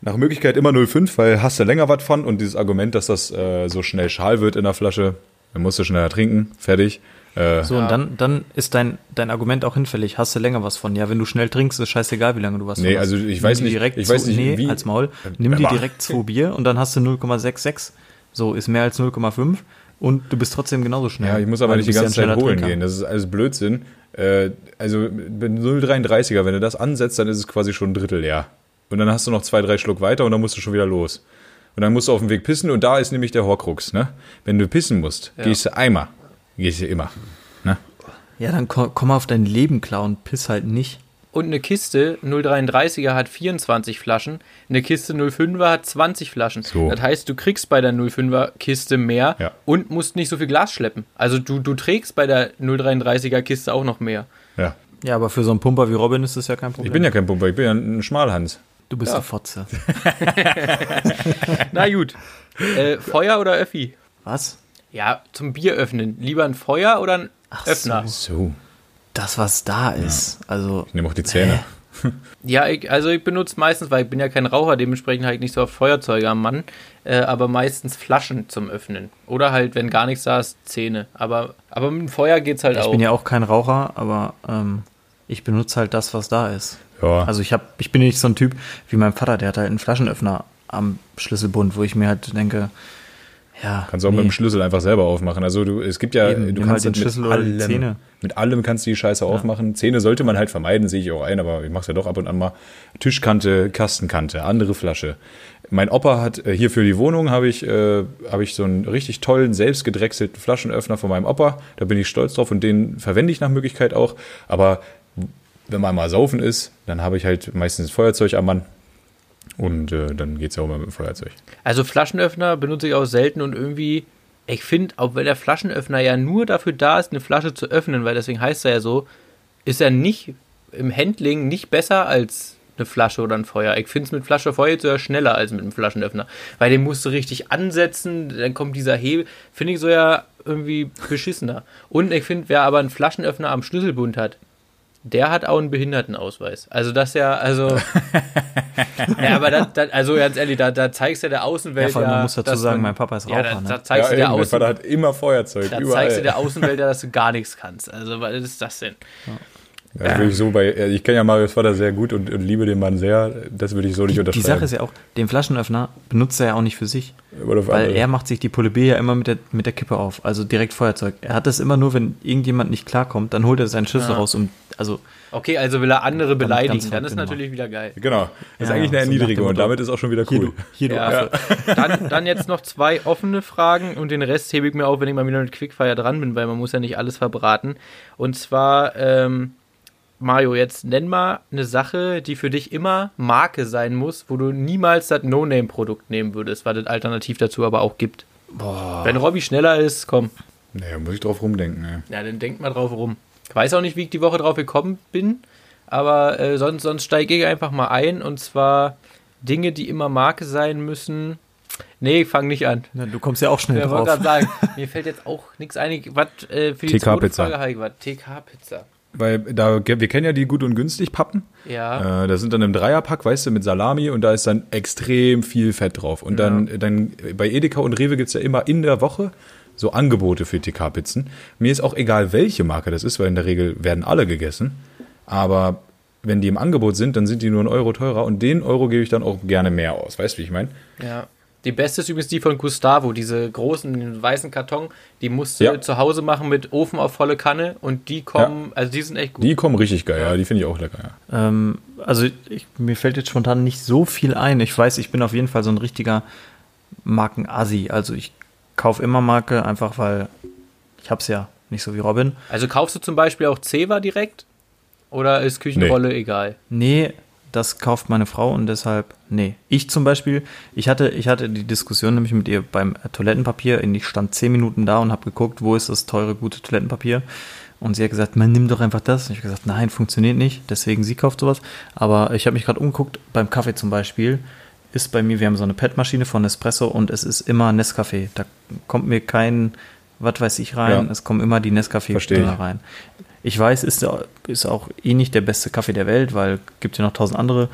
Speaker 4: nach Möglichkeit immer 0,5, weil hast du länger was von und dieses Argument, dass das äh, so schnell schal wird in der Flasche, dann musst du schneller trinken, fertig. Äh,
Speaker 2: So, und dann, dann ist dein, dein Argument auch hinfällig. Hast du länger was von? Ja, wenn du schnell trinkst, ist scheißegal, wie lange du was
Speaker 4: Nee,
Speaker 2: von hast.
Speaker 4: also ich weiß nicht-
Speaker 2: Direkt
Speaker 4: ich weiß
Speaker 2: zu,
Speaker 4: nicht,
Speaker 2: nee,
Speaker 4: wie-
Speaker 2: als Maul. Nimm dir direkt zwei Bier und dann hast du 0,66. So, ist mehr als 0,5 und du bist trotzdem genauso schnell.
Speaker 4: ja, ich muss aber nicht die
Speaker 2: ja
Speaker 4: ganze Zeit holen gehen, das ist alles Blödsinn. Äh, also mit 0,33er, wenn du das ansetzt, dann ist es quasi schon ein Drittel leer. Und dann hast du noch zwei, drei Schluck weiter und dann musst du schon wieder los. Und dann musst du auf dem Weg pissen und da ist nämlich der Horcrux, ne? Wenn du pissen musst, gehst du einmal. Gehst du immer. Ne?
Speaker 2: Ja, dann komm, komm auf dein Leben klar und piss halt nicht.
Speaker 3: Und eine Kiste 0,33er hat 24 Flaschen, eine Kiste 05er hat 20 Flaschen.
Speaker 4: So.
Speaker 3: Das heißt, du kriegst bei der 05er Kiste mehr
Speaker 4: Ja.
Speaker 3: und musst nicht so viel Glas schleppen. Also du, du trägst bei der 0,33er Kiste auch noch mehr.
Speaker 4: Ja.
Speaker 2: Ja, aber für so einen Pumper wie Robin ist das ja kein Problem.
Speaker 4: Ich bin ja kein Pumper, ich bin ja ein Schmalhans.
Speaker 2: du bist
Speaker 3: Ja.
Speaker 2: eine Fotze.
Speaker 3: Na gut. äh, Feuer oder Öffi?
Speaker 2: Was?
Speaker 3: Ja, zum Bier öffnen. Lieber ein Feuer oder ein
Speaker 2: Ach
Speaker 3: Öffner?
Speaker 4: So.
Speaker 2: Das, was da ist. Also,
Speaker 4: Ich nehme auch die Zähne.
Speaker 3: Ja, ich, also ich benutze meistens, weil ich bin ja kein Raucher, dementsprechend halt nicht so auf Feuerzeuge am Mann, äh, aber meistens Flaschen zum Öffnen. Oder halt, wenn gar nichts da ist, Zähne. Aber, aber mit dem Feuer geht's halt
Speaker 2: ich
Speaker 3: auch.
Speaker 2: bin ja auch kein Raucher, aber ähm, ich benutze halt das, was da ist.
Speaker 4: Ja.
Speaker 2: Also ich hab, ich bin nicht so ein Typ wie mein Vater, der hat halt einen Flaschenöffner am Schlüsselbund, wo ich mir halt denke, ja,
Speaker 4: Kannst du auch
Speaker 2: nee.
Speaker 4: mit dem Schlüssel einfach selber aufmachen. Also du, es gibt ja,
Speaker 2: Eben,
Speaker 4: du kannst
Speaker 2: halt den Schlüssel die
Speaker 4: allem,
Speaker 2: Zähne.
Speaker 4: mit allem kannst du die Scheiße aufmachen. Zähne sollte man halt vermeiden, sehe ich auch ein, aber ich mach's ja doch ab und an mal. Tischkante, Kastenkante, andere Flasche. Mein Opa hat äh, hier für die Wohnung habe ich, äh, habe ich so einen richtig tollen, selbst gedrechselten Flaschenöffner von meinem Opa. Da bin ich stolz drauf und den verwende ich nach Möglichkeit auch. Aber wenn man mal saufen ist, dann habe ich halt meistens Feuerzeug am Mann. Und äh, dann geht's ja auch mal mit dem Feuerzeug.
Speaker 3: Also Flaschenöffner benutze ich auch selten und irgendwie, ich finde, auch wenn der Flaschenöffner ja nur dafür da ist, eine Flasche zu öffnen, weil deswegen heißt er ja so, ist er nicht im Handling nicht besser als eine Flasche oder ein Feuer. Ich finde es mit Flasche Feuer sogar schneller als mit einem Flaschenöffner. Weil den musst du richtig ansetzen, dann kommt dieser Hebel. Finde ich so ja irgendwie beschissener. Und ich finde, wer aber einen Flaschenöffner am Schlüsselbund hat, der hat auch einen Behindertenausweis. Also das ja, also. ja, aber das, das, also ganz ehrlich, da, da zeigst du der Außenwelt
Speaker 2: Ja, vor allem, man
Speaker 3: ja,
Speaker 2: muss dazu sagen,
Speaker 3: man-
Speaker 2: mein Papa ist
Speaker 3: ja,
Speaker 2: Raucher,
Speaker 3: da,
Speaker 2: ne?
Speaker 3: da zeigst du
Speaker 4: ja,
Speaker 3: der
Speaker 4: eben, mein Vater hat immer Feuerzeug,
Speaker 3: da
Speaker 4: überall.
Speaker 3: zeigst du der Außenwelt ja, dass du gar nichts kannst. Also was ist das denn?
Speaker 4: Das würde ich so bei, ich kenne ja Marius Vater sehr gut und, und liebe den Mann sehr. Das würde ich so nicht
Speaker 2: Die, die
Speaker 4: unterschreiben.
Speaker 2: Sache ist ja auch, den Flaschenöffner benutzt er ja auch nicht für sich. Weil
Speaker 4: andere.
Speaker 2: er macht sich die Pulle B ja immer mit der, mit der Kippe auf, also direkt Feuerzeug. Er hat das immer nur, wenn irgendjemand nicht klarkommt, dann holt er seinen Schlüssel
Speaker 3: Ja.
Speaker 2: raus und also
Speaker 3: Okay, also will er andere beleidigen, dann ist natürlich wieder geil.
Speaker 4: Genau. Das ist
Speaker 2: Ja,
Speaker 4: eigentlich eine Erniedrigung und damit ist auch schon wieder
Speaker 2: hier
Speaker 4: cool.
Speaker 2: du, hier du
Speaker 3: Ja.
Speaker 2: Affe.
Speaker 3: Dann, dann jetzt noch zwei offene Fragen und den Rest hebe ich mir auf, wenn ich mal wieder mit Quickfire dran bin, weil man muss ja nicht alles verbraten. Und zwar, ähm, Mario, jetzt nenn mal eine Sache, die für dich immer Marke sein muss, wo du niemals das No-Name-Produkt nehmen würdest, weil es alternativ dazu aber auch gibt. Wenn Robby schneller ist, komm.
Speaker 4: Naja, muss ich drauf rumdenken. Ey.
Speaker 3: Ja, dann denkt mal drauf rum. Ich weiß auch nicht, wie ich die Woche drauf gekommen bin, aber äh, sonst, sonst steige ich einfach mal ein und zwar Dinge, die immer Marke sein müssen. Nee, fang nicht an.
Speaker 2: Ja, du kommst ja auch schnell
Speaker 3: Ich wollte
Speaker 2: drauf.
Speaker 3: gerade sagen, mir fällt jetzt auch nichts ein. Was äh, für die
Speaker 4: TK
Speaker 3: zweite
Speaker 4: Pizza.
Speaker 3: Frage habe ich was? TK-Pizza.
Speaker 4: Weil da, wir kennen ja die gut und günstig Pappen.
Speaker 3: Ja.
Speaker 4: Äh, das sind dann im Dreierpack, weißt du, mit Salami und da ist dann extrem viel Fett drauf. Und dann, dann bei Edeka und Rewe gibt's ja immer in der Woche so Angebote für TK-Pizzen. Mir ist auch egal, welche Marke das ist, weil in der Regel werden alle gegessen. Aber wenn die im Angebot sind, dann sind die nur einen Euro teurer und den Euro gebe ich dann auch gerne mehr aus. Weißt du, wie ich meine?
Speaker 3: Ja. Die beste ist übrigens die von Gustavo, diese großen weißen Karton, die musst du
Speaker 4: Ja.
Speaker 3: zu Hause machen mit Ofen auf volle Kanne und die kommen, also die sind echt gut.
Speaker 4: Die kommen richtig geil, ja, die finde ich auch lecker. Ja.
Speaker 2: Ähm, also ich, mir fällt jetzt spontan nicht so viel ein. Ich weiß, ich bin auf jeden Fall so ein richtiger Markenasi. Also ich kaufe immer Marke, einfach weil ich hab's ja nicht so wie Robin.
Speaker 3: Also kaufst du zum Beispiel auch Ceva direkt? Oder ist Küchenrolle egal?
Speaker 2: Nee, das kauft meine Frau und deshalb, nee. Ich zum Beispiel, ich hatte, ich hatte die Diskussion nämlich mit ihr beim Toilettenpapier. Ich stand zehn Minuten da und habe geguckt, wo ist das teure, gute Toilettenpapier. Und sie hat gesagt, man nimm doch einfach das. Und ich habe gesagt, nein, funktioniert nicht. Deswegen sie kauft sowas. Aber ich habe mich gerade umgeguckt, beim Kaffee zum Beispiel ist bei mir, wir haben so eine PET-Maschine von Nespresso und es ist immer Nescafé. Da kommt mir kein, was weiß ich rein.
Speaker 4: Ja.
Speaker 2: Es kommen immer die Nescafé-Dinger rein. Ich weiß, ist, ist auch eh nicht der beste Kaffee der Welt, weil gibt ja noch tausend andere.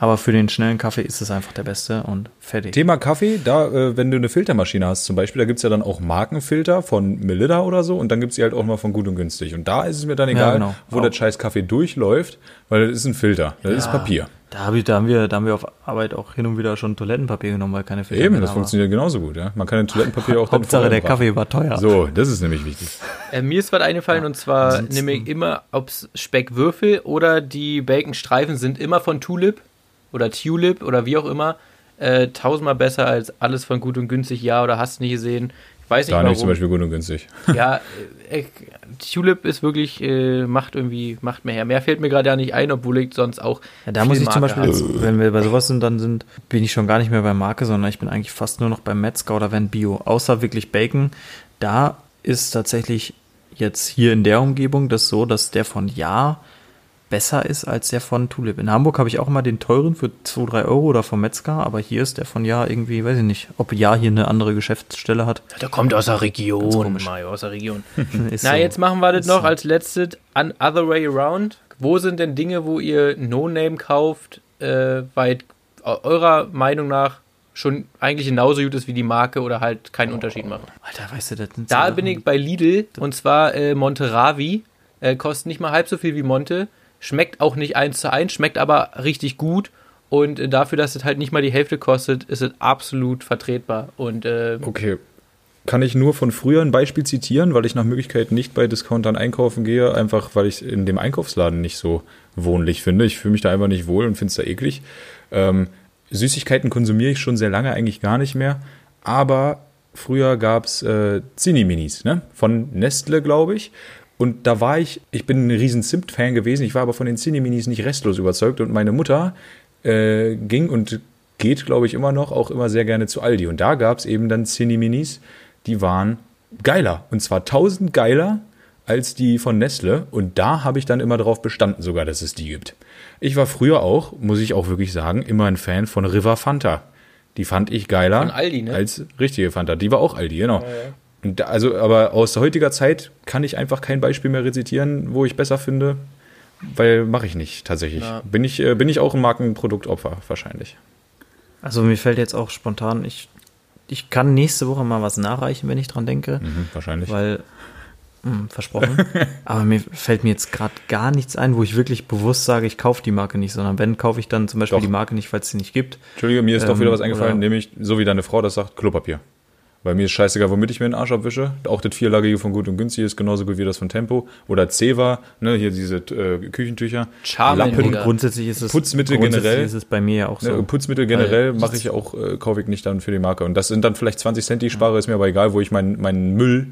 Speaker 2: Aber für den schnellen Kaffee ist es einfach der beste und fertig.
Speaker 4: Thema Kaffee, da, äh, wenn du eine Filtermaschine hast zum Beispiel, da gibt's ja dann auch Markenfilter von Melida oder so und dann gibt's die halt auch mal von gut und günstig. Und da ist es mir dann egal,
Speaker 2: genau.
Speaker 4: wo
Speaker 2: Auch.
Speaker 4: der scheiß Kaffee durchläuft, weil das ist ein Filter, das ist Papier.
Speaker 2: Da, hab ich, da, haben wir, da haben wir auf Arbeit auch hin und wieder schon Toilettenpapier genommen, weil keine Filter
Speaker 4: Eben,
Speaker 2: mehr
Speaker 4: das
Speaker 2: da
Speaker 4: funktioniert genauso gut. Ja? Man kann ein Toilettenpapier auch
Speaker 2: war.
Speaker 4: dann
Speaker 2: Hauptsache der. Kaffee war teuer.
Speaker 4: So, das ist nämlich wichtig.
Speaker 3: Äh, mir ist was eingefallen und zwar nehme ich immer, ob es Speckwürfel oder die Baconstreifen sind immer von Tulip oder Tulip oder wie auch immer äh, tausendmal besser als alles von gut und günstig, ja oder hast nicht gesehen. Ich weiß nicht
Speaker 4: Da
Speaker 3: warum.
Speaker 4: nicht zum Beispiel gut und günstig.
Speaker 3: Ja, äh, Tulip ist wirklich, äh, macht irgendwie, macht mehr her. Mehr fällt mir gerade ja nicht ein, obwohl ich sonst auch.
Speaker 2: Ja, da
Speaker 3: viel
Speaker 2: muss ich zum
Speaker 3: Marke
Speaker 2: Beispiel,
Speaker 3: habe.
Speaker 2: jetzt, wenn wir bei sowas sind, dann sind, bin ich schon gar nicht mehr bei Marke, sondern ich bin eigentlich fast nur noch beim Metzger oder wenn Bio. Außer wirklich Bacon. Da ist tatsächlich jetzt hier in der Umgebung das so, dass der von Ja besser ist als der von Tulip. In Hamburg habe ich auch immer den teuren für 2, 3 Euro oder vom Metzger, aber hier ist der von Ja irgendwie, weiß ich nicht, ob Ja hier eine andere Geschäftsstelle hat.
Speaker 3: Der kommt aus der Region. Mario, aus der Region. Na,
Speaker 2: so.
Speaker 3: jetzt machen wir das
Speaker 2: Ist
Speaker 3: noch
Speaker 2: so.
Speaker 3: als letztes an Other Way Around. Wo sind denn Dinge, wo ihr No-Name kauft, äh, weil eu- eurer Meinung nach schon eigentlich genauso gut ist wie die Marke oder halt keinen Unterschied macht?
Speaker 2: Alter, weißt du, das sind
Speaker 3: Da bin ich bei Lidl und zwar äh, Monteravi. Äh, kostet nicht mal halb so viel wie Monte. Schmeckt auch nicht eins zu eins, schmeckt aber richtig gut. Und äh, dafür, dass es halt nicht mal die Hälfte kostet, ist es absolut vertretbar. Und äh,
Speaker 4: Okay. Kann ich nur von früher ein Beispiel zitieren, weil ich nach Möglichkeit nicht bei Discountern einkaufen gehe, einfach weil ich in dem Einkaufsladen nicht so wohnlich finde. Ich fühle mich da einfach nicht wohl und finde es da eklig. Ähm, Süßigkeiten konsumiere ich schon sehr lange eigentlich gar nicht mehr, aber früher gab es äh, Zinni-Minis, ne? Von Nestle, glaube ich. Und da war ich, ich bin ein riesen Zimt-Fan gewesen, ich war aber von den Zinni-Minis nicht restlos überzeugt und meine Mutter äh, ging und geht, glaube ich, immer noch, auch immer sehr gerne zu Aldi. Und da gab es eben dann Cinni-Minis, die waren geiler. Und zwar tausend geiler als die von Nestle. Und da habe ich dann immer darauf bestanden, sogar, dass es die gibt. Ich war früher auch, muss ich auch wirklich sagen, immer ein Fan von River Fanta. Die fand ich geiler
Speaker 3: Von Aldi, ne?
Speaker 4: als richtige Fanta. Die war auch Aldi, genau. Und da, also, aber aus heutiger Zeit kann ich einfach kein Beispiel mehr rezitieren, wo ich besser finde, weil mache ich nicht tatsächlich.
Speaker 3: Ja.
Speaker 4: Bin ich äh, bin ich auch ein Markenproduktopfer wahrscheinlich.
Speaker 2: Also mir fällt jetzt auch spontan, ich, ich kann nächste Woche mal was nachreichen, wenn ich dran denke.
Speaker 4: Mhm, wahrscheinlich.
Speaker 2: Weil Hm, versprochen. Aber mir fällt mir jetzt gerade gar nichts ein, wo ich wirklich bewusst sage, ich kaufe die Marke nicht, sondern wenn, kaufe ich dann zum Beispiel
Speaker 4: Doch.
Speaker 2: die Marke nicht, weil es sie nicht gibt.
Speaker 4: Entschuldige, mir ist doch
Speaker 2: Ähm,
Speaker 4: wieder was eingefallen, nämlich, so wie deine Frau das sagt, Klopapier. Weil mir ist scheißegal, womit ich mir den Arsch abwische. Auch das vierlagige von Gut und Günstig ist genauso gut wie das von Tempo. Oder Ceva, ne, hier diese äh, Küchentücher.
Speaker 3: Charmin,
Speaker 4: Lappen,
Speaker 3: Digga.
Speaker 2: Grundsätzlich ist es
Speaker 4: Putzmittel
Speaker 2: grundsätzlich
Speaker 4: generell.
Speaker 2: ist es bei mir ja auch so.
Speaker 4: Ne, Putzmittel generell mache ich auch, äh, kaufe ich nicht dann für die Marke. Und das sind dann vielleicht 20 Cent, die ich spare, ist mir aber egal, wo ich meinen meinen Müll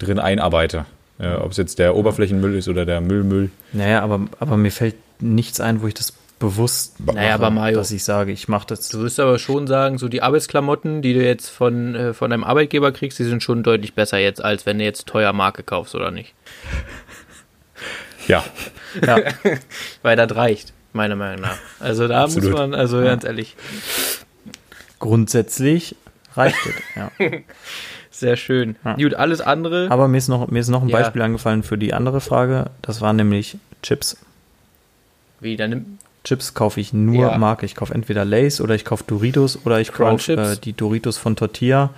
Speaker 4: drin einarbeite. Äh, Ob es jetzt der Oberflächenmüll ist oder der Müllmüll.
Speaker 2: Naja, aber, aber mir fällt nichts ein, wo ich das bewusst
Speaker 3: Naja, aber Mario,
Speaker 2: dass ich sage, ich mache das.
Speaker 3: du wirst aber schon sagen, so die Arbeitsklamotten, die du jetzt von, äh, von deinem Arbeitgeber kriegst, die sind schon deutlich besser jetzt, als wenn du jetzt teuer Marke kaufst, oder nicht?
Speaker 4: Ja,
Speaker 2: Ja,
Speaker 3: Weil das reicht, meiner Meinung nach. Also da
Speaker 4: Absolut.
Speaker 3: muss man, also ganz ehrlich,
Speaker 2: grundsätzlich reicht es. Ja.
Speaker 3: sehr schön.
Speaker 2: Ja.
Speaker 3: Gut, alles andere.
Speaker 2: Aber mir ist noch, mir ist noch ein
Speaker 3: Ja.
Speaker 2: Beispiel angefallen für die andere Frage. Das war nämlich Chips.
Speaker 3: Wie, dann
Speaker 2: Chips kaufe ich nur
Speaker 3: Ja.
Speaker 2: Marke. Ich kaufe entweder Lays oder ich kaufe Doritos oder ich kaufe äh, die Doritos von Tortilla.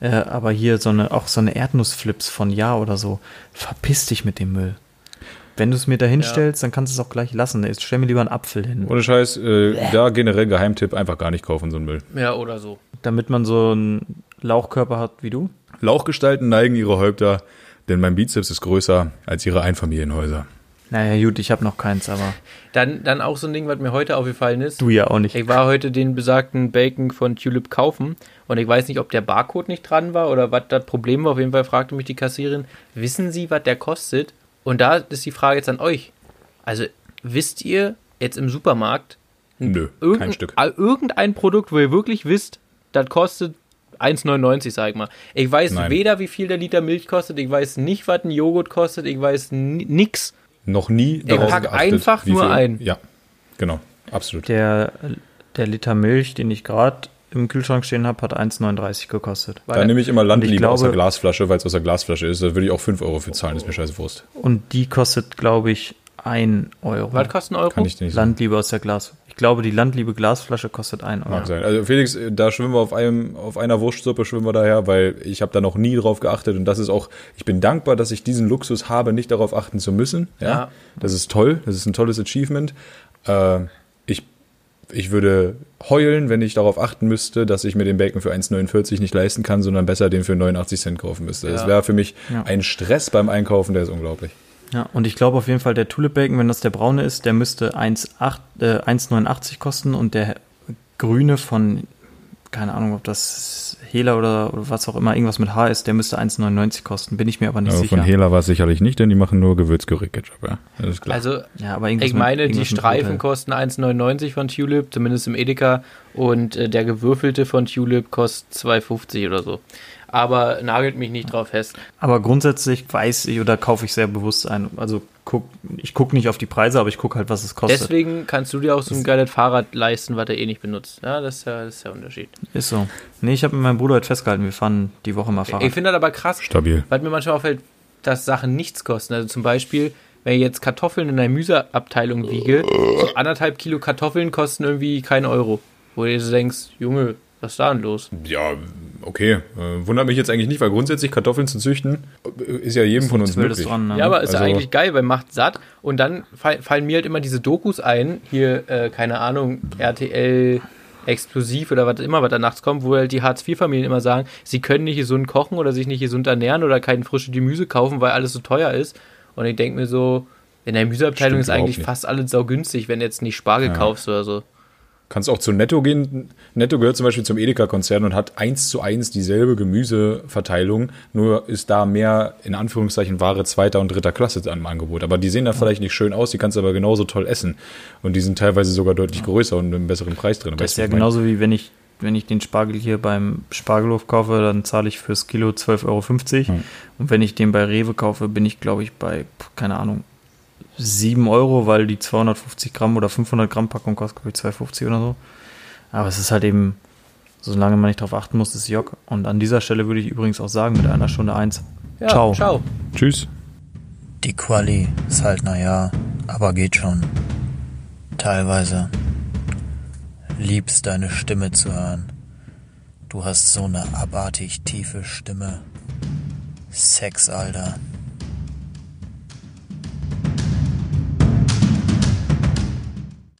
Speaker 2: Äh, aber hier so eine, auch so eine Erdnussflips von Ja oder so. Verpiss dich mit dem Müll. Wenn du es mir da hinstellst, dann kannst du es auch gleich lassen. Jetzt stell mir lieber einen Apfel hin.
Speaker 4: ohne Scheiß, äh, da generell Geheimtipp, einfach gar nicht kaufen, so einen Müll.
Speaker 3: ja, oder so.
Speaker 2: Damit man so einen Lauchkörper hat wie du.
Speaker 4: Lauchgestalten neigen ihre Häupter, denn mein Bizeps ist größer als ihre Einfamilienhäuser.
Speaker 2: Naja, gut, ich habe noch keins, aber
Speaker 3: Dann, dann auch so ein Ding, was mir heute aufgefallen ist.
Speaker 2: du ja auch nicht.
Speaker 3: Ich war heute den besagten Bacon von Tulip kaufen und ich weiß nicht, ob der Barcode nicht dran war oder was das Problem war. Auf jeden Fall fragte mich die Kassierin, wissen Sie, was der kostet? Und da ist die Frage jetzt an euch. Also, wisst ihr jetzt im Supermarkt
Speaker 4: Nö,
Speaker 3: irgendein,
Speaker 4: kein Stück.
Speaker 3: äh, irgendein Produkt, wo ihr wirklich wisst, das kostet 1,99, sag ich mal. Ich weiß
Speaker 4: Nein.
Speaker 3: weder, wie viel der Liter Milch kostet, ich weiß nicht, was ein Joghurt kostet, ich weiß ni- nix.
Speaker 4: Noch nie
Speaker 3: Ich
Speaker 4: darauf
Speaker 3: pack
Speaker 4: geachtet,
Speaker 3: einfach nur
Speaker 4: viel-
Speaker 3: ein.
Speaker 4: Ja, genau, absolut.
Speaker 2: Der, der Liter Milch, den ich gerade im Kühlschrank stehen habe, hat 1,39 gekostet.
Speaker 4: Da nehme ich immer Landliebe
Speaker 2: glaube-
Speaker 4: aus der Glasflasche, weil es aus der Glasflasche ist. Da würde ich auch 5 Euro für zahlen, ist mir scheiße Wurst.
Speaker 2: Und die kostet, glaube ich, 1 Euro.
Speaker 3: Was kostet ein Euro?
Speaker 4: Kann ich dir nicht sagen.
Speaker 2: Landliebe aus der Glas. Ich glaube, die Landliebe Glasflasche kostet 1 Euro.
Speaker 4: Mag sein. Also Felix, äh, da schwimmen wir auf einem, auf einer Wurstsuppe schwimmen wir daher, weil ich habe da noch nie drauf geachtet und das ist auch, ich bin dankbar, dass ich diesen Luxus habe, nicht darauf achten zu müssen. Ja.
Speaker 3: Ja.
Speaker 4: Das ist toll, das ist ein tolles Achievement. Äh, ich, ich würde heulen, wenn ich darauf achten müsste, dass ich mir den Bacon für 1,49 nicht leisten kann, sondern besser den für 89 Cent kaufen müsste. Das
Speaker 3: Ja.
Speaker 4: wäre für mich
Speaker 2: Ja.
Speaker 4: ein Stress beim Einkaufen, der ist unglaublich.
Speaker 2: Ja, und ich glaube auf jeden Fall, der Tulip Bacon, wenn das der braune ist, der müsste 1,8 äh, 1,89 kosten und der grüne von, keine Ahnung, ob das Hela oder, oder was auch immer, irgendwas mit H ist, der müsste 1,99 kosten. Bin ich mir aber nicht
Speaker 4: Aber
Speaker 2: sicher.
Speaker 4: von Hela war es sicherlich nicht, denn die machen nur Gewürzgurke-Ketchup, ja. Das ist klar.
Speaker 3: Also,
Speaker 2: ja, aber irgendwas
Speaker 3: ich meine,
Speaker 2: mit,
Speaker 3: die Streifen kosten 1,99 von Tulip, zumindest im Edeka. Und äh, der gewürfelte von Tulip kostet 2,50 oder so. Aber nagelt mich nicht drauf fest.
Speaker 2: Aber grundsätzlich weiß ich oder kaufe ich sehr bewusst ein. Also guck, ich gucke nicht auf die Preise, aber ich gucke halt, was es kostet.
Speaker 3: Deswegen kannst du dir auch so ein geiles Fahrrad leisten, was er eh nicht benutzt. Ja, das ist ja, das ist der Unterschied.
Speaker 2: Ist so. Nee, ich habe mit meinem Bruder heute festgehalten, wir fahren die Woche mal Fahrrad.
Speaker 3: Ich finde das aber krass,
Speaker 4: Stabil.
Speaker 3: weil mir manchmal auffällt, dass Sachen nichts kosten. Also zum Beispiel, wenn ich jetzt Kartoffeln in der Gemüseabteilung wiege, so anderthalb Kilo Kartoffeln kosten irgendwie keinen Euro. Wo du dir so denkst, Junge, was ist da denn los?
Speaker 4: Ja, okay. Äh, wundert mich jetzt eigentlich nicht, weil grundsätzlich Kartoffeln zu züchten äh, ist ja jedem von uns möglich.
Speaker 2: dran, ne?
Speaker 3: Ja, aber ist ja
Speaker 4: Also-
Speaker 3: eigentlich geil, weil macht satt. Und dann fall, fallen mir halt immer diese Dokus ein, hier, äh, keine Ahnung, RTL Explosiv oder was immer, was da nachts kommt, wo halt die Hartz-IV-Familien immer sagen, sie können nicht gesund kochen oder sich nicht gesund ernähren oder kein frisches Gemüse kaufen, weil alles so teuer ist. Und ich denke mir so, in der Gemüseabteilung
Speaker 4: Stimmt
Speaker 3: ist eigentlich
Speaker 4: nicht.
Speaker 3: fast alles saugünstig, wenn du jetzt nicht Spargel
Speaker 4: Ja.
Speaker 3: kaufst oder so.
Speaker 4: Kannst auch zu Netto gehen. Netto gehört zum Beispiel zum Edeka-Konzern und hat eins zu eins dieselbe Gemüseverteilung, nur ist da mehr, in Anführungszeichen, Ware zweiter und dritter Klasse am Angebot. Aber die sehen da vielleicht nicht schön aus, die kannst du aber genauso toll essen. Und die sind teilweise sogar deutlich größer und mit einem besseren Preis drin.
Speaker 2: Das ist ja
Speaker 4: meine?
Speaker 2: genauso wie wenn ich, wenn ich den Spargel hier beim Spargelhof kaufe, dann zahle ich fürs Kilo 12,50 Euro.
Speaker 4: Hm.
Speaker 2: Und wenn ich den bei Rewe kaufe, bin ich, glaube ich, bei, keine Ahnung, 7 Euro, weil die 250 Gramm oder 500 Gramm Packung kostet, glaube ich, 2,50 oder so. Aber es ist halt eben, solange man nicht drauf achten muss, ist Jock. Und an dieser Stelle würde ich übrigens auch sagen, mit einer Stunde eins.
Speaker 3: Ja,
Speaker 2: Ciao.
Speaker 3: Ciao.
Speaker 4: Tschüss.
Speaker 1: Die Quali ist halt naja, aber geht schon. Teilweise. Liebst deine Stimme zu hören. Du hast so eine abartig tiefe Stimme. Sex, Alter.